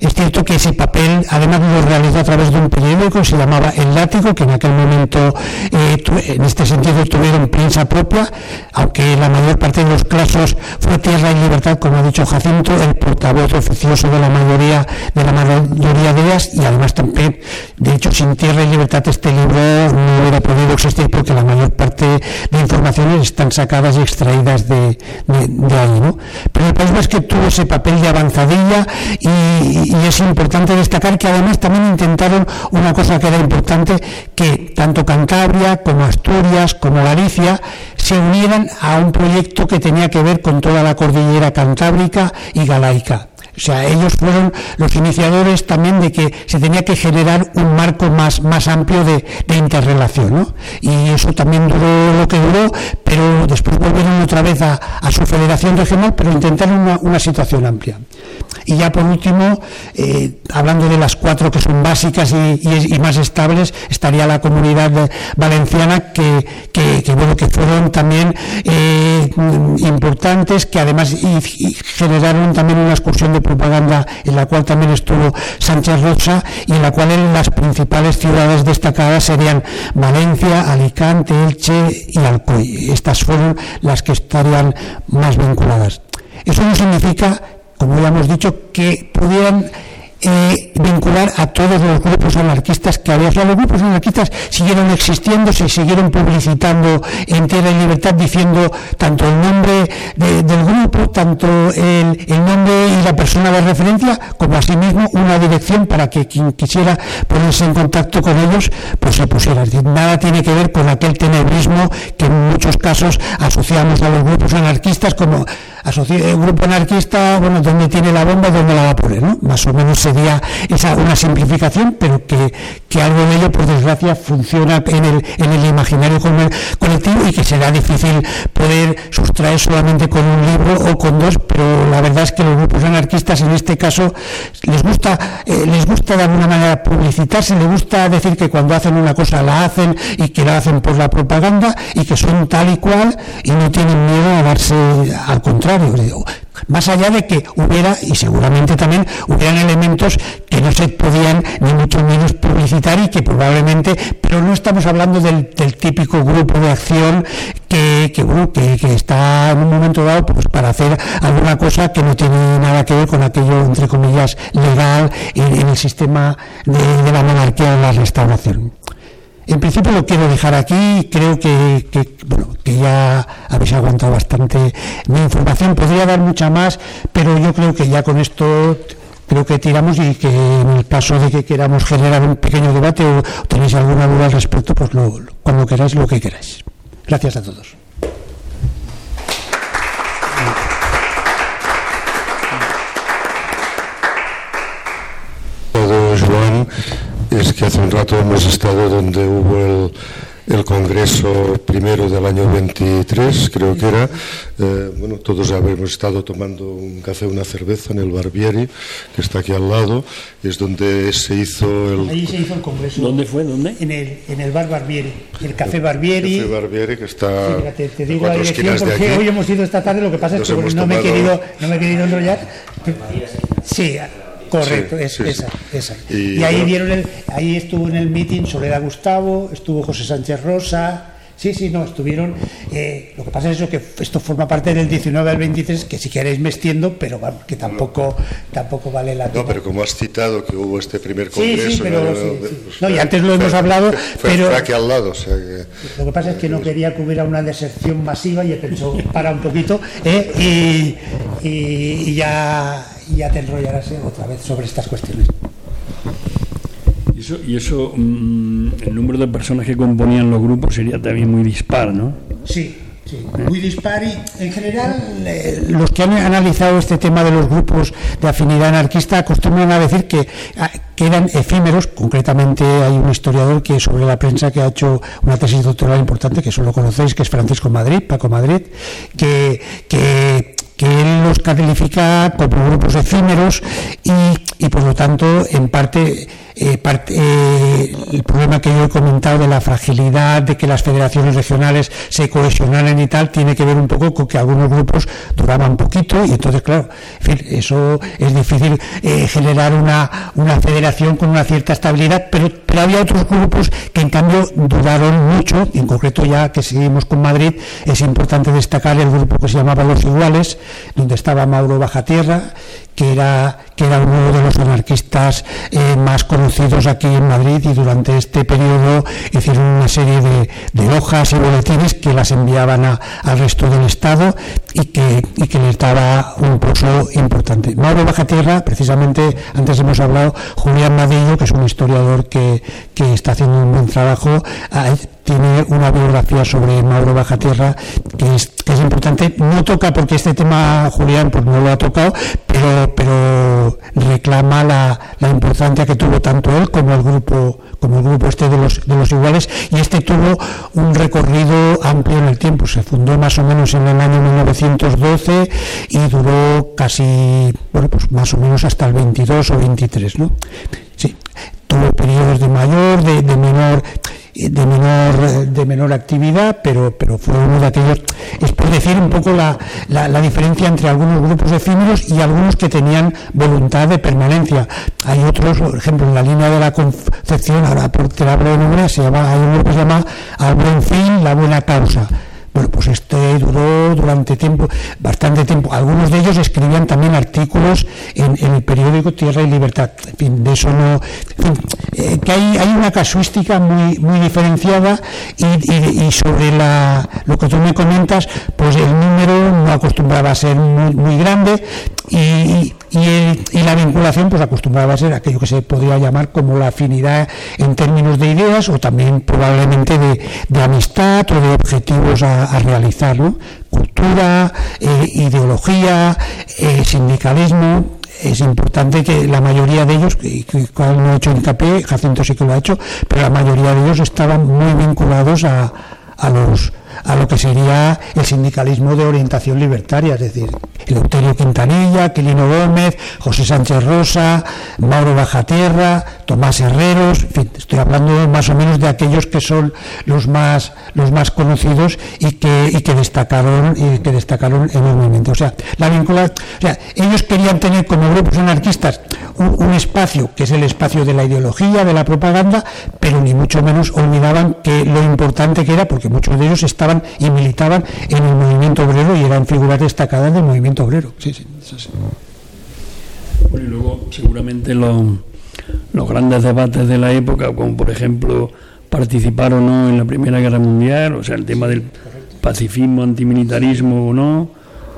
Es cierto que ese papel, además, lo realizó a través de un periódico, se llamaba El Látigo, que en aquel momento, eh, en este sentido, tuvieron prensa propia, aunque la mayor parte de los casos fue Tierra y Libertad, como ha dicho Jacinto, el portavoz oficioso de la mayoría de la mayoría de ellas, y además también, de hecho, sin Tierra y Libertad este libro no hubiera podido existir porque la mayor parte de informaciones están sacadas y extraídas de, ahí, ¿no? Pero el País que tuvo ese papel de avanzadilla y y es importante destacar que además también intentaron una cosa que era importante, que tanto Cantabria como Asturias como Galicia se unieran a un proyecto que tenía que ver con toda la cordillera cantábrica y galaica. O sea, ellos fueron los iniciadores también de que se tenía que generar un marco más, más amplio de, interrelación, ¿no? Y eso también duró lo que duró, pero después volvieron otra vez a, su federación regional, pero intentaron una situación amplia. Y ya por último, eh, hablando de las cuatro que son básicas y, más estables, estaría la comunidad valenciana que, bueno, que fueron también eh, importantes, que además generaron también una excursión de propaganda en la cual también estuvo Sánchez Rocha y en la cual las principales ciudades destacadas serían Valencia, Alicante, Elche y Alcoy. Estas fueron las que estarían más vinculadas. Eso no significa como ya hemos dicho, que pudieran eh, vincular a todos los grupos anarquistas que había. O los grupos anarquistas siguieron existiendo, se siguieron publicitando en Tierra y Libertad diciendo tanto el nombre del grupo, tanto el, nombre y la persona de referencia, como asimismo una dirección para que quien quisiera ponerse en contacto con ellos, pues se pusiera. Nada tiene que ver con aquel tenebrismo que en muchos casos asociamos a los grupos anarquistas como un grupo anarquista, bueno, donde tiene la bomba, donde la va a poner, ¿no? Más o menos sería esa una simplificación, pero que, que algo de ello, por desgracia, funciona en el, en el imaginario colectivo y que será difícil poder sustraer solamente con un libro o con dos, pero la verdad es que los grupos anarquistas en este caso les gusta, eh, les gusta de alguna manera publicitarse, les gusta decir que cuando hacen una cosa la hacen y que la hacen por la propaganda y que son tal y cual y no tienen miedo a darse al contrario más allá de que hubiera, y seguramente también hubieran elementos que no se podían ni mucho menos publicitar y que probablemente, pero no estamos hablando del, típico grupo de acción que, está en un momento dado pues, para hacer alguna cosa que no tiene nada que ver con aquello, entre comillas, legal en, el sistema de la monarquía de la restauración. En principio lo quiero dejar aquí, creo que, bueno, que ya habéis aguantado bastante mi información, podría dar mucha más, pero yo creo que ya con esto creo que tiramos y que en el caso de que queramos generar un pequeño debate o tenéis alguna duda al respecto, pues lo, cuando queráis lo que queráis. Gracias a todos. Es que hace un rato hemos estado donde hubo el, el Congreso primero del año 23, creo que era. Eh, bueno, todos habíamos estado tomando un café, una cerveza en el Barbieri, que está aquí al lado. Es donde se hizo el. Ahí se hizo el Congreso. ¿Dónde fue? ¿Dónde? En el, en el Bar Barbieri, el Café Barbieri. El Café Barbieri, que está. Sí, te, digo la dirección porque hoy hemos ido esta tarde, lo que pasa es que no, me he querido, no me he querido enrollar. Sí, Correcto, Sí, es, sí, sí. esa, esa. Y Y, ahí bueno. vieron el, ahí estuvo en el meeting Soledad Gustavo, estuvo José Sánchez Rosa. Sí, sí, no, estuvieron. eh, lo que pasa es eso que esto forma parte del 19 al 23, que si queréis me extiendo, pero vamos, que tampoco, tampoco vale la pena. No, pero como has citado que hubo este primer congreso... sí, pero ¿no? sí, sí. pues, No, y antes lo hemos fue- hablado, fue, pero- fue aquí al lado, o sea que... Lo que pasa es que no quería que hubiera una deserción masiva y he pensado, para un poquito, ¿eh? y, y- y ya, y ya te enrollarás ¿eh? otra vez sobre estas cuestiones. Y eso, y eso mm, el número de personas que componían los grupos sería también muy dispar, ¿no? Sí, sí, muy dispar y en general eh, los que han analizado este tema de los grupos de afinidad anarquista acostumbran a decir que, a- que eran efímeros, concretamente hay un historiador que sobre la prensa que ha hecho una tesis doctoral importante, que solo conocéis, que es Francisco Madrid, Paco Madrid, que, que que él los califica como grupos efímeros y, y por lo tanto, en parte, eh, eh, el problema que yo he comentado de la fragilidad, de que las federaciones regionales se cohesionaran y tal, tiene que ver un poco con que algunos grupos duraban poquito y entonces, claro, eso es difícil eh, generar una, una federación con una cierta estabilidad, pero, pero había otros grupos que en cambio duraron mucho, en concreto ya que seguimos con Madrid, es importante destacar el grupo que se llamaba Los Iguales, donde estaba Mauro Bajatierra, que era, que era uno de los anarquistas eh, más conocidos aquí en Madrid y durante este periodo hicieron una serie de, hojas y boletines que las enviaban a- al resto del Estado y que, y que les daba un pozo importante. Mauro Bajatierra, precisamente antes hemos hablado, Julián Madillo, que es un historiador que, que está haciendo un buen trabajo, ah, tiene una biografía sobre Mauro Bajatierra que es, que es importante. No toca porque este tema Julián pues no lo ha tocado, pero, pero reclama la, la importancia que tuvo tanto él como el grupo como el grupo este de los, de los iguales y este tuvo un recorrido amplio en el tiempo. Se fundó más o menos en el año 1912 y duró casi, bueno, pues más o menos hasta el 22 o 23, ¿no? Sí, tuvo periodos de mayor, de, de menor de menor de menor actividad pero pero fue uno de aquellos es por decir un poco la, la, la diferencia entre algunos grupos efímeros y algunos que tenían voluntad de permanencia. Hay otros por ejemplo en la línea de la Concepción ahora por te la hablo de nombre se llama hay un grupo que se llama al buen fin la buena causa bueno, pues este duró durante tiempo, bastante tiempo. Algunos de ellos escribían también artículos en, el periódico Tierra y Libertad. En fin, de eso no. Eh, que hay, hay una casuística muy, muy diferenciada y, sobre lo que tú me comentas, pues el número no acostumbraba a ser muy, grande y- y la vinculación pues acostumbraba a ser aquello que se podría llamar como la afinidad en términos de ideas o también probablemente de, amistad o de objetivos a, a realizar. Cultura, eh, ideología, eh, sindicalismo. Es importante que la mayoría de ellos, que cual no he hecho hincapié, Jacinto sí que lo ha hecho, pero la mayoría de ellos estaban muy vinculados a, a los a lo que sería el sindicalismo de orientación libertaria, es decir, Eleuterio Quintanilla, Quilino Gómez, José Sánchez Rosa, Mauro Bajatierra, Tomás Herreros, en fin, estoy hablando más o menos de aquellos que son los más los más conocidos y que, y que destacaron y que destacaron enormemente. O sea, la vinculación, o sea, ellos querían tener como grupos anarquistas un, un espacio que es el espacio de la ideología, de la propaganda, pero ni mucho menos olvidaban que lo importante que era, porque muchos de ellos estaban y militaban en el movimiento obrero y eran figuras destacadas del movimiento obrero. Sí, sí, eso sí. Bueno, y luego seguramente los, los grandes debates de la época, como por ejemplo participar o no en la Primera Guerra Mundial, o sea, el tema del pacifismo, antimilitarismo o no,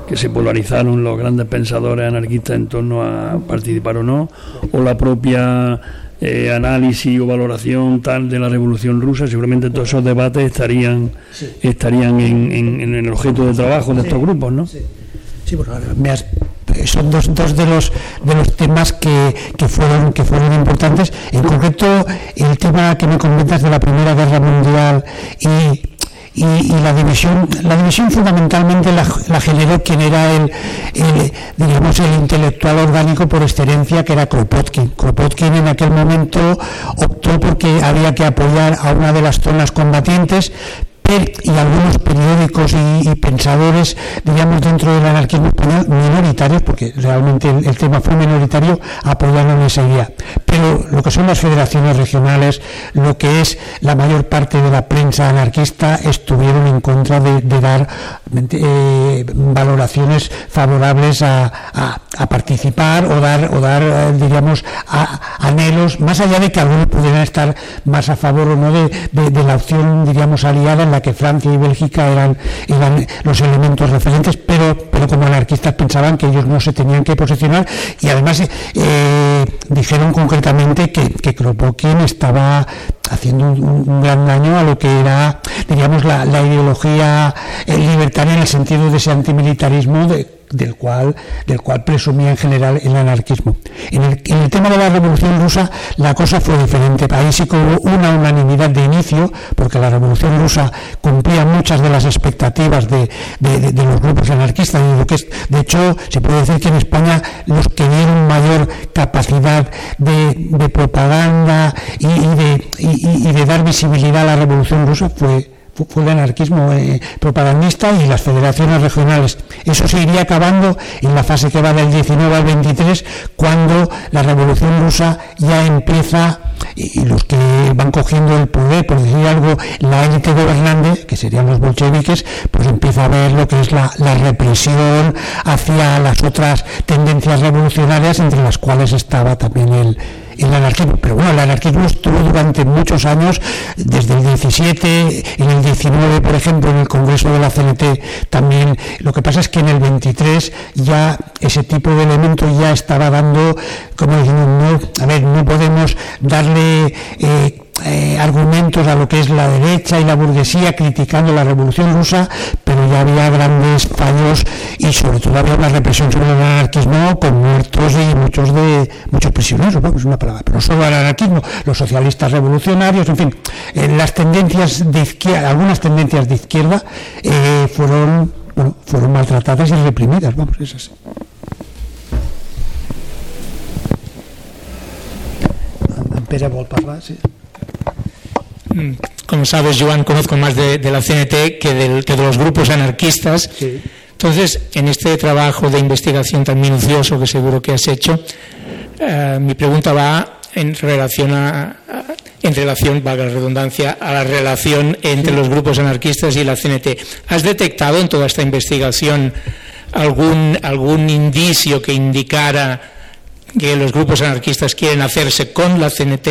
que se polarizaron los grandes pensadores anarquistas en torno a participar o no, o la propia eh, análisis o valoración tal de la Revolución Rusa, seguramente todos esos debates estarían estarían en, en- en el objeto de trabajo de estos grupos, ¿no? Sí, bueno, ahora me has- son dos, dos de los de los temas que, que fueron que fueron importantes. En concreto, el tema que me comentas de la Primera Guerra Mundial y y, y la división la división fundamentalmente la, la generó quien era el, el, el intelectual orgánico por excelencia que era Kropotkin. Kropotkin en aquel momento optó porque había que apoyar a una de las zonas combatientes y algunos periódicos y, pensadores, digamos, dentro del anarquismo español, minoritarios, porque realmente el, tema fue minoritario, apoyaron esa idea. Pero lo que son las federaciones regionales, lo que es la mayor parte de la prensa anarquista, estuvieron en contra de, dar eh, valoraciones favorables a, participar o dar, o dar eh, diríamos, anhelos, más allá de que algunos pudieran estar más a favor o no de, de la opción, diríamos, aliada en la que Francia y Bélgica eran, eran los elementos referentes, pero, pero como anarquistas pensaban que ellos no se tenían que posicionar y además eh, dijeron concretamente que, que Kropotkin estaba haciendo un, gran daño a lo que era, diríamos, la, la ideología libertaria en el sentido de ese antimilitarismo de, del cual, del cual presumía en general el anarquismo. En el, tema de la Revolución Rusa la cosa fue diferente. Ahí sí que hubo una unanimidad de inicio, porque la Revolución Rusa cumplía muchas de las expectativas de, los grupos anarquistas. Y de hecho, se puede decir que en España los que dieron mayor capacidad de, propaganda y, de, y de dar visibilidad a la Revolución Rusa fue fue el anarquismo eh, propagandista y las federaciones regionales. Eso se iría acabando en la fase que va del 19 al 23, cuando la revolución rusa ya empieza y, los que van cogiendo el poder, por decir algo, la élite gobernante, que serían los bolcheviques, pues empieza a ver lo que es la, la represión hacia las otras tendencias revolucionarias, entre las cuales estaba también el el anarquismo. Pero bueno, el anarquismo estuvo durante muchos años, desde el 17, en el 19, por ejemplo, en el Congreso de la CNT también. Lo que pasa es que en el 23 ya ese tipo de elementos ya estaba dando, como decimos, no, a ver, no podemos darle... Eh, eh, argumentos a lo que es la derecha y la burguesía criticando la revolución rusa, pero ya había grandes fallos y sobre todo había una represión sobre el anarquismo con muertos y muchos de muchos prisioneros, vamos, una palabra, pero no solo el anarquismo, los socialistas revolucionarios, en fin, eh, las tendencias de izquierda, algunas tendencias de izquierda eh, fueron bueno, fueron maltratadas y reprimidas, vamos, es así. Pere vol parlar, sí. Mm, como sabes, Joan, conozco más de, la CNT que, de los grupos anarquistas. Entonces, en este trabajo de investigación tan minucioso que seguro que has hecho, eh, mi pregunta va en relación a, en relación, valga la redundancia, a la relación entre los grupos anarquistas y la CNT. ¿Has detectado en toda esta investigación algún, algún indicio que indicara que los grupos anarquistas quieren hacerse con la CNT?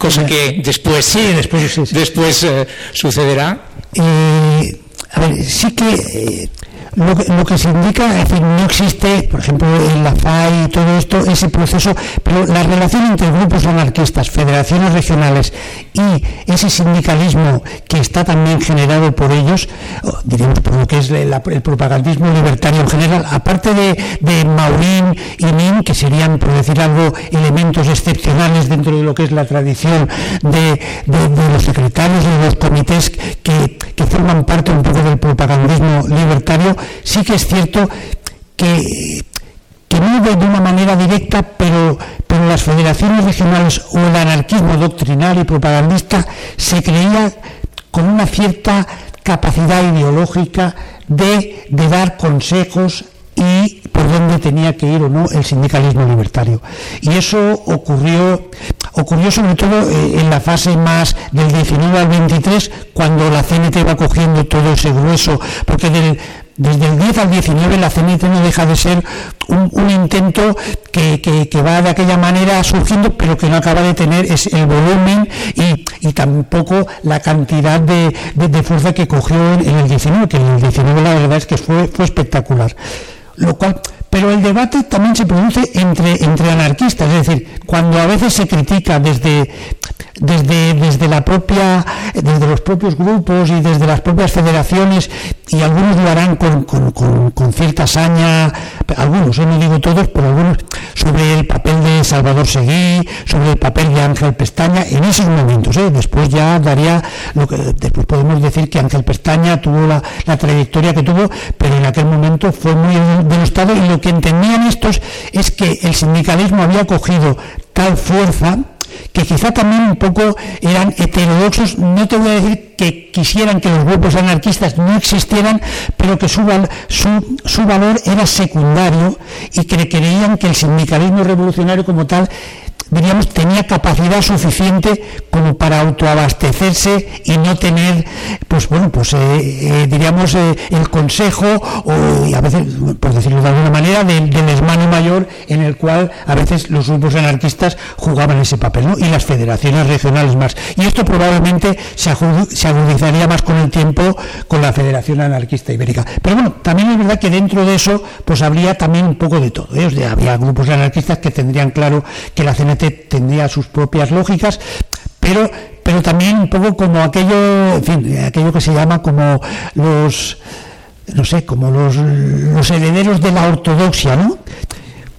Cosa que después, sí, después, después eh, sucederá. Eh, a ver, sí que eh, lo, que se indica, es decir, no existe, por ejemplo, en la FAI y todo esto, ese proceso, pero la relación entre grupos anarquistas, federaciones regionales y ese sindicalismo que está también generado por ellos, diríamos por lo que es el propagandismo libertario en general, aparte de, de Maurín y Nin, que serían, por decir algo, elementos excepcionales dentro de lo que es la tradición de, los secretarios y de los comités que, que forman parte un poco del propagandismo libertario, sí que es cierto que, que no de una manera directa, pero, pero las federaciones regionales o el anarquismo doctrinal y propagandista se creía con una cierta capacidad ideológica de, de dar consejos y por dónde tenía que ir o no el sindicalismo libertario. Y eso ocurrió, ocurrió sobre todo eh, en la fase más del 19 al 23, cuando la CNT va cogiendo todo ese grueso, porque del, desde el 10 al 19 la CNT no deja de ser un, intento que, va de aquella manera surgiendo, pero que no acaba de tener es el volumen y, tampoco la cantidad de, fuerza que cogió en, el 19, que en el 19 la verdad es que fue, fue espectacular. Lo cual, pero el debate también se produce entre, entre anarquistas, es decir, cuando a veces se critica desde, desde, desde, la propia, desde los propios grupos y desde las propias federaciones, y algunos lo harán con, con, cierta saña, algunos, ¿eh? no digo todos, pero algunos, sobre el papel de Salvador Seguí, sobre el papel de Ángel Pestaña, en esos momentos, ¿eh? después ya daría, lo que después podemos decir que Ángel Pestaña tuvo la, la trayectoria que tuvo, pero en aquel momento fue muy denostado y lo que entendían estos es que el sindicalismo había cogido tal fuerza que quizá también un poco eran heterodoxos, no te voy a decir que quisieran que los grupos anarquistas no existieran, pero que su valor era secundario y que creían que el sindicalismo revolucionario como tal diríamos, tenía capacidad suficiente como para autoabastecerse y no tener, pues bueno, pues eh, eh, diríamos eh, el consejo o a veces, por decirlo de alguna manera, del, del hermano mayor en el cual a veces los grupos anarquistas jugaban ese papel, ¿no? Y las federaciones regionales más. Y esto probablemente se, se agudizaría más con el tiempo con la Federación Anarquista Ibérica. Pero bueno, también es verdad que dentro de eso, pues habría también un poco de todo. Había grupos anarquistas que tendrían claro que la CNT tendría sus propias lógicas, pero pero también un poco como aquello, en fin, aquello que se llama como los no sé, como los, los herederos de la ortodoxia, ¿no?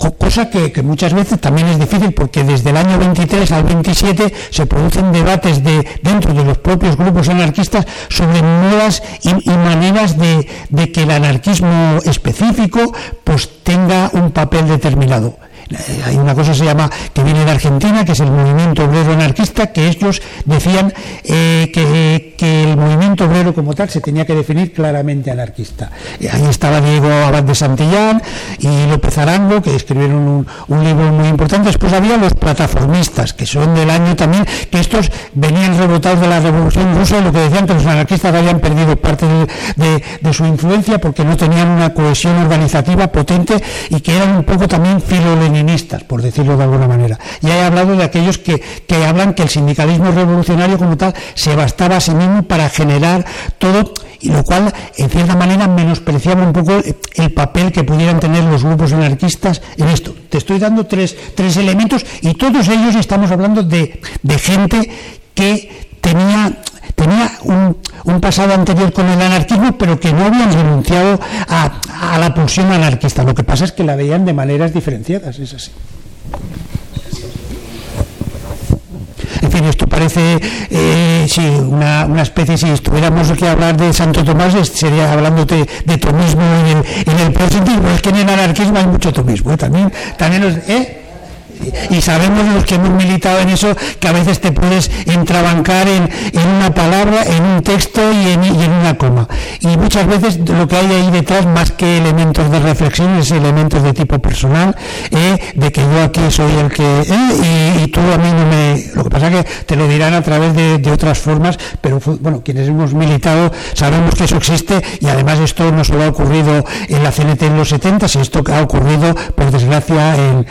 cosa que, muchas veces también es difícil porque desde el año 23 al 27 se producen debates de, dentro de los propios grupos anarquistas sobre y, y maneras de, de, que el anarquismo específico pues tenga un papel determinado. Eh, hay una cosa que se llama, que viene de Argentina, que es el movimiento obrero anarquista, que ellos decían eh, que, el movimiento obrero como tal se tenía que definir claramente anarquista. Eh, ahí estaba Diego Abad de Santillán y López Arango, que escribieron un, libro muy importante. Después había los plataformistas, que son del año también, que estos venían rebotados de la Revolución Rusa y lo que decían que los anarquistas habían perdido parte de, su influencia porque no tenían una cohesión organizativa potente y que eran un poco también por decirlo de alguna manera. Y he hablado de aquellos que, que hablan que el sindicalismo revolucionario como tal se bastaba a sí mismo para generar todo y lo cual en cierta manera menospreciaba un poco el papel que pudieran tener los grupos anarquistas en esto. Te estoy dando tres, tres elementos y todos ellos estamos hablando de, de gente que tenía tenía un, un, pasado anterior con el anarquismo, pero que no habían renunciado a, a, la pulsión anarquista. Lo que pasa es que la veían de maneras diferenciadas, es así. En fin, esto parece eh, sí, una, una, especie, si estuviéramos que hablar de Santo Tomás, sería hablando de, tomismo en el, en el sentido, pero es que en el anarquismo hay mucho tomismo, ¿eh? también, también ¿eh? Y sabemos los que hemos militado en eso que a veces te puedes entrabancar en, en una palabra, en un texto y en, en, una coma. Y muchas veces lo que hay ahí detrás, más que elementos de reflexión, es elementos de tipo personal, eh, de que yo aquí soy el que... Eh, y, tú a mí no me... Lo que pasa es que te lo dirán a través de, de, otras formas, pero bueno, quienes hemos militado sabemos que eso existe y además esto no solo ha ocurrido en la CNT en los 70, sino esto ha ocurrido, por desgracia, en,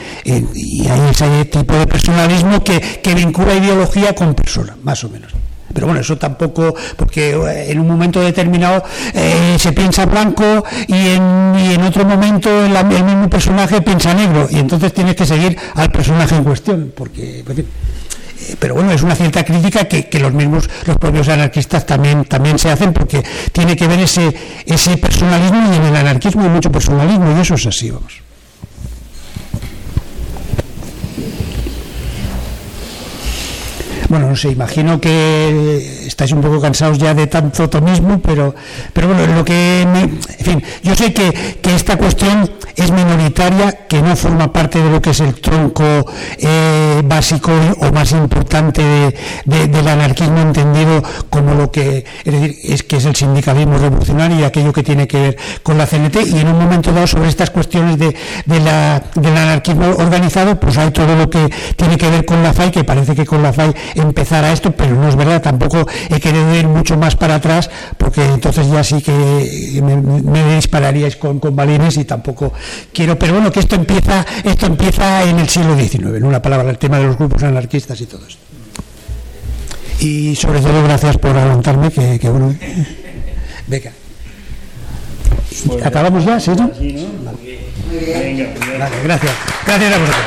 ese tipo de personalismo que, que vincula ideología con persona, más o menos. Pero bueno, eso tampoco, porque en un momento determinado eh, se piensa blanco y en, y en otro momento el, mismo personaje piensa negro y entonces tienes que seguir al personaje en cuestión, porque... porque pero bueno, es una cierta crítica que, que, los mismos, los propios anarquistas también, también se hacen porque tiene que ver ese, ese personalismo y en el anarquismo hay mucho personalismo y eso es así, vamos. Bueno, no sé, imagino que estáis un poco cansados ya de tanto tomismo, pero, pero bueno, lo que, me, en fin, yo sé que, que, esta cuestión es minoritaria, que no forma parte de lo que es el tronco eh, básico o más importante de, de, del anarquismo entendido como lo que, es decir, es que es el sindicalismo revolucionario y aquello que tiene que ver con la CNT, y en un momento dado sobre estas cuestiones de, del anarquismo organizado, pues hay todo lo que tiene que ver con la FAI, que parece que con la FAI empezar a esto, pero no es verdad, tampoco he querido ir mucho más para atrás, porque entonces ya sí que me, me dispararíais con, con, balines y tampoco quiero, pero bueno, que esto empieza, esto empieza en el siglo XIX, en una palabra, el tema de los grupos anarquistas y todo esto. Y sobre todo gracias por aguantarme, que, que bueno, venga. Pues ¿Acabamos ya? ¿Sí, no? Sí, ¿no? Vale. Venga, vale, gracias. Gracias a vosotros.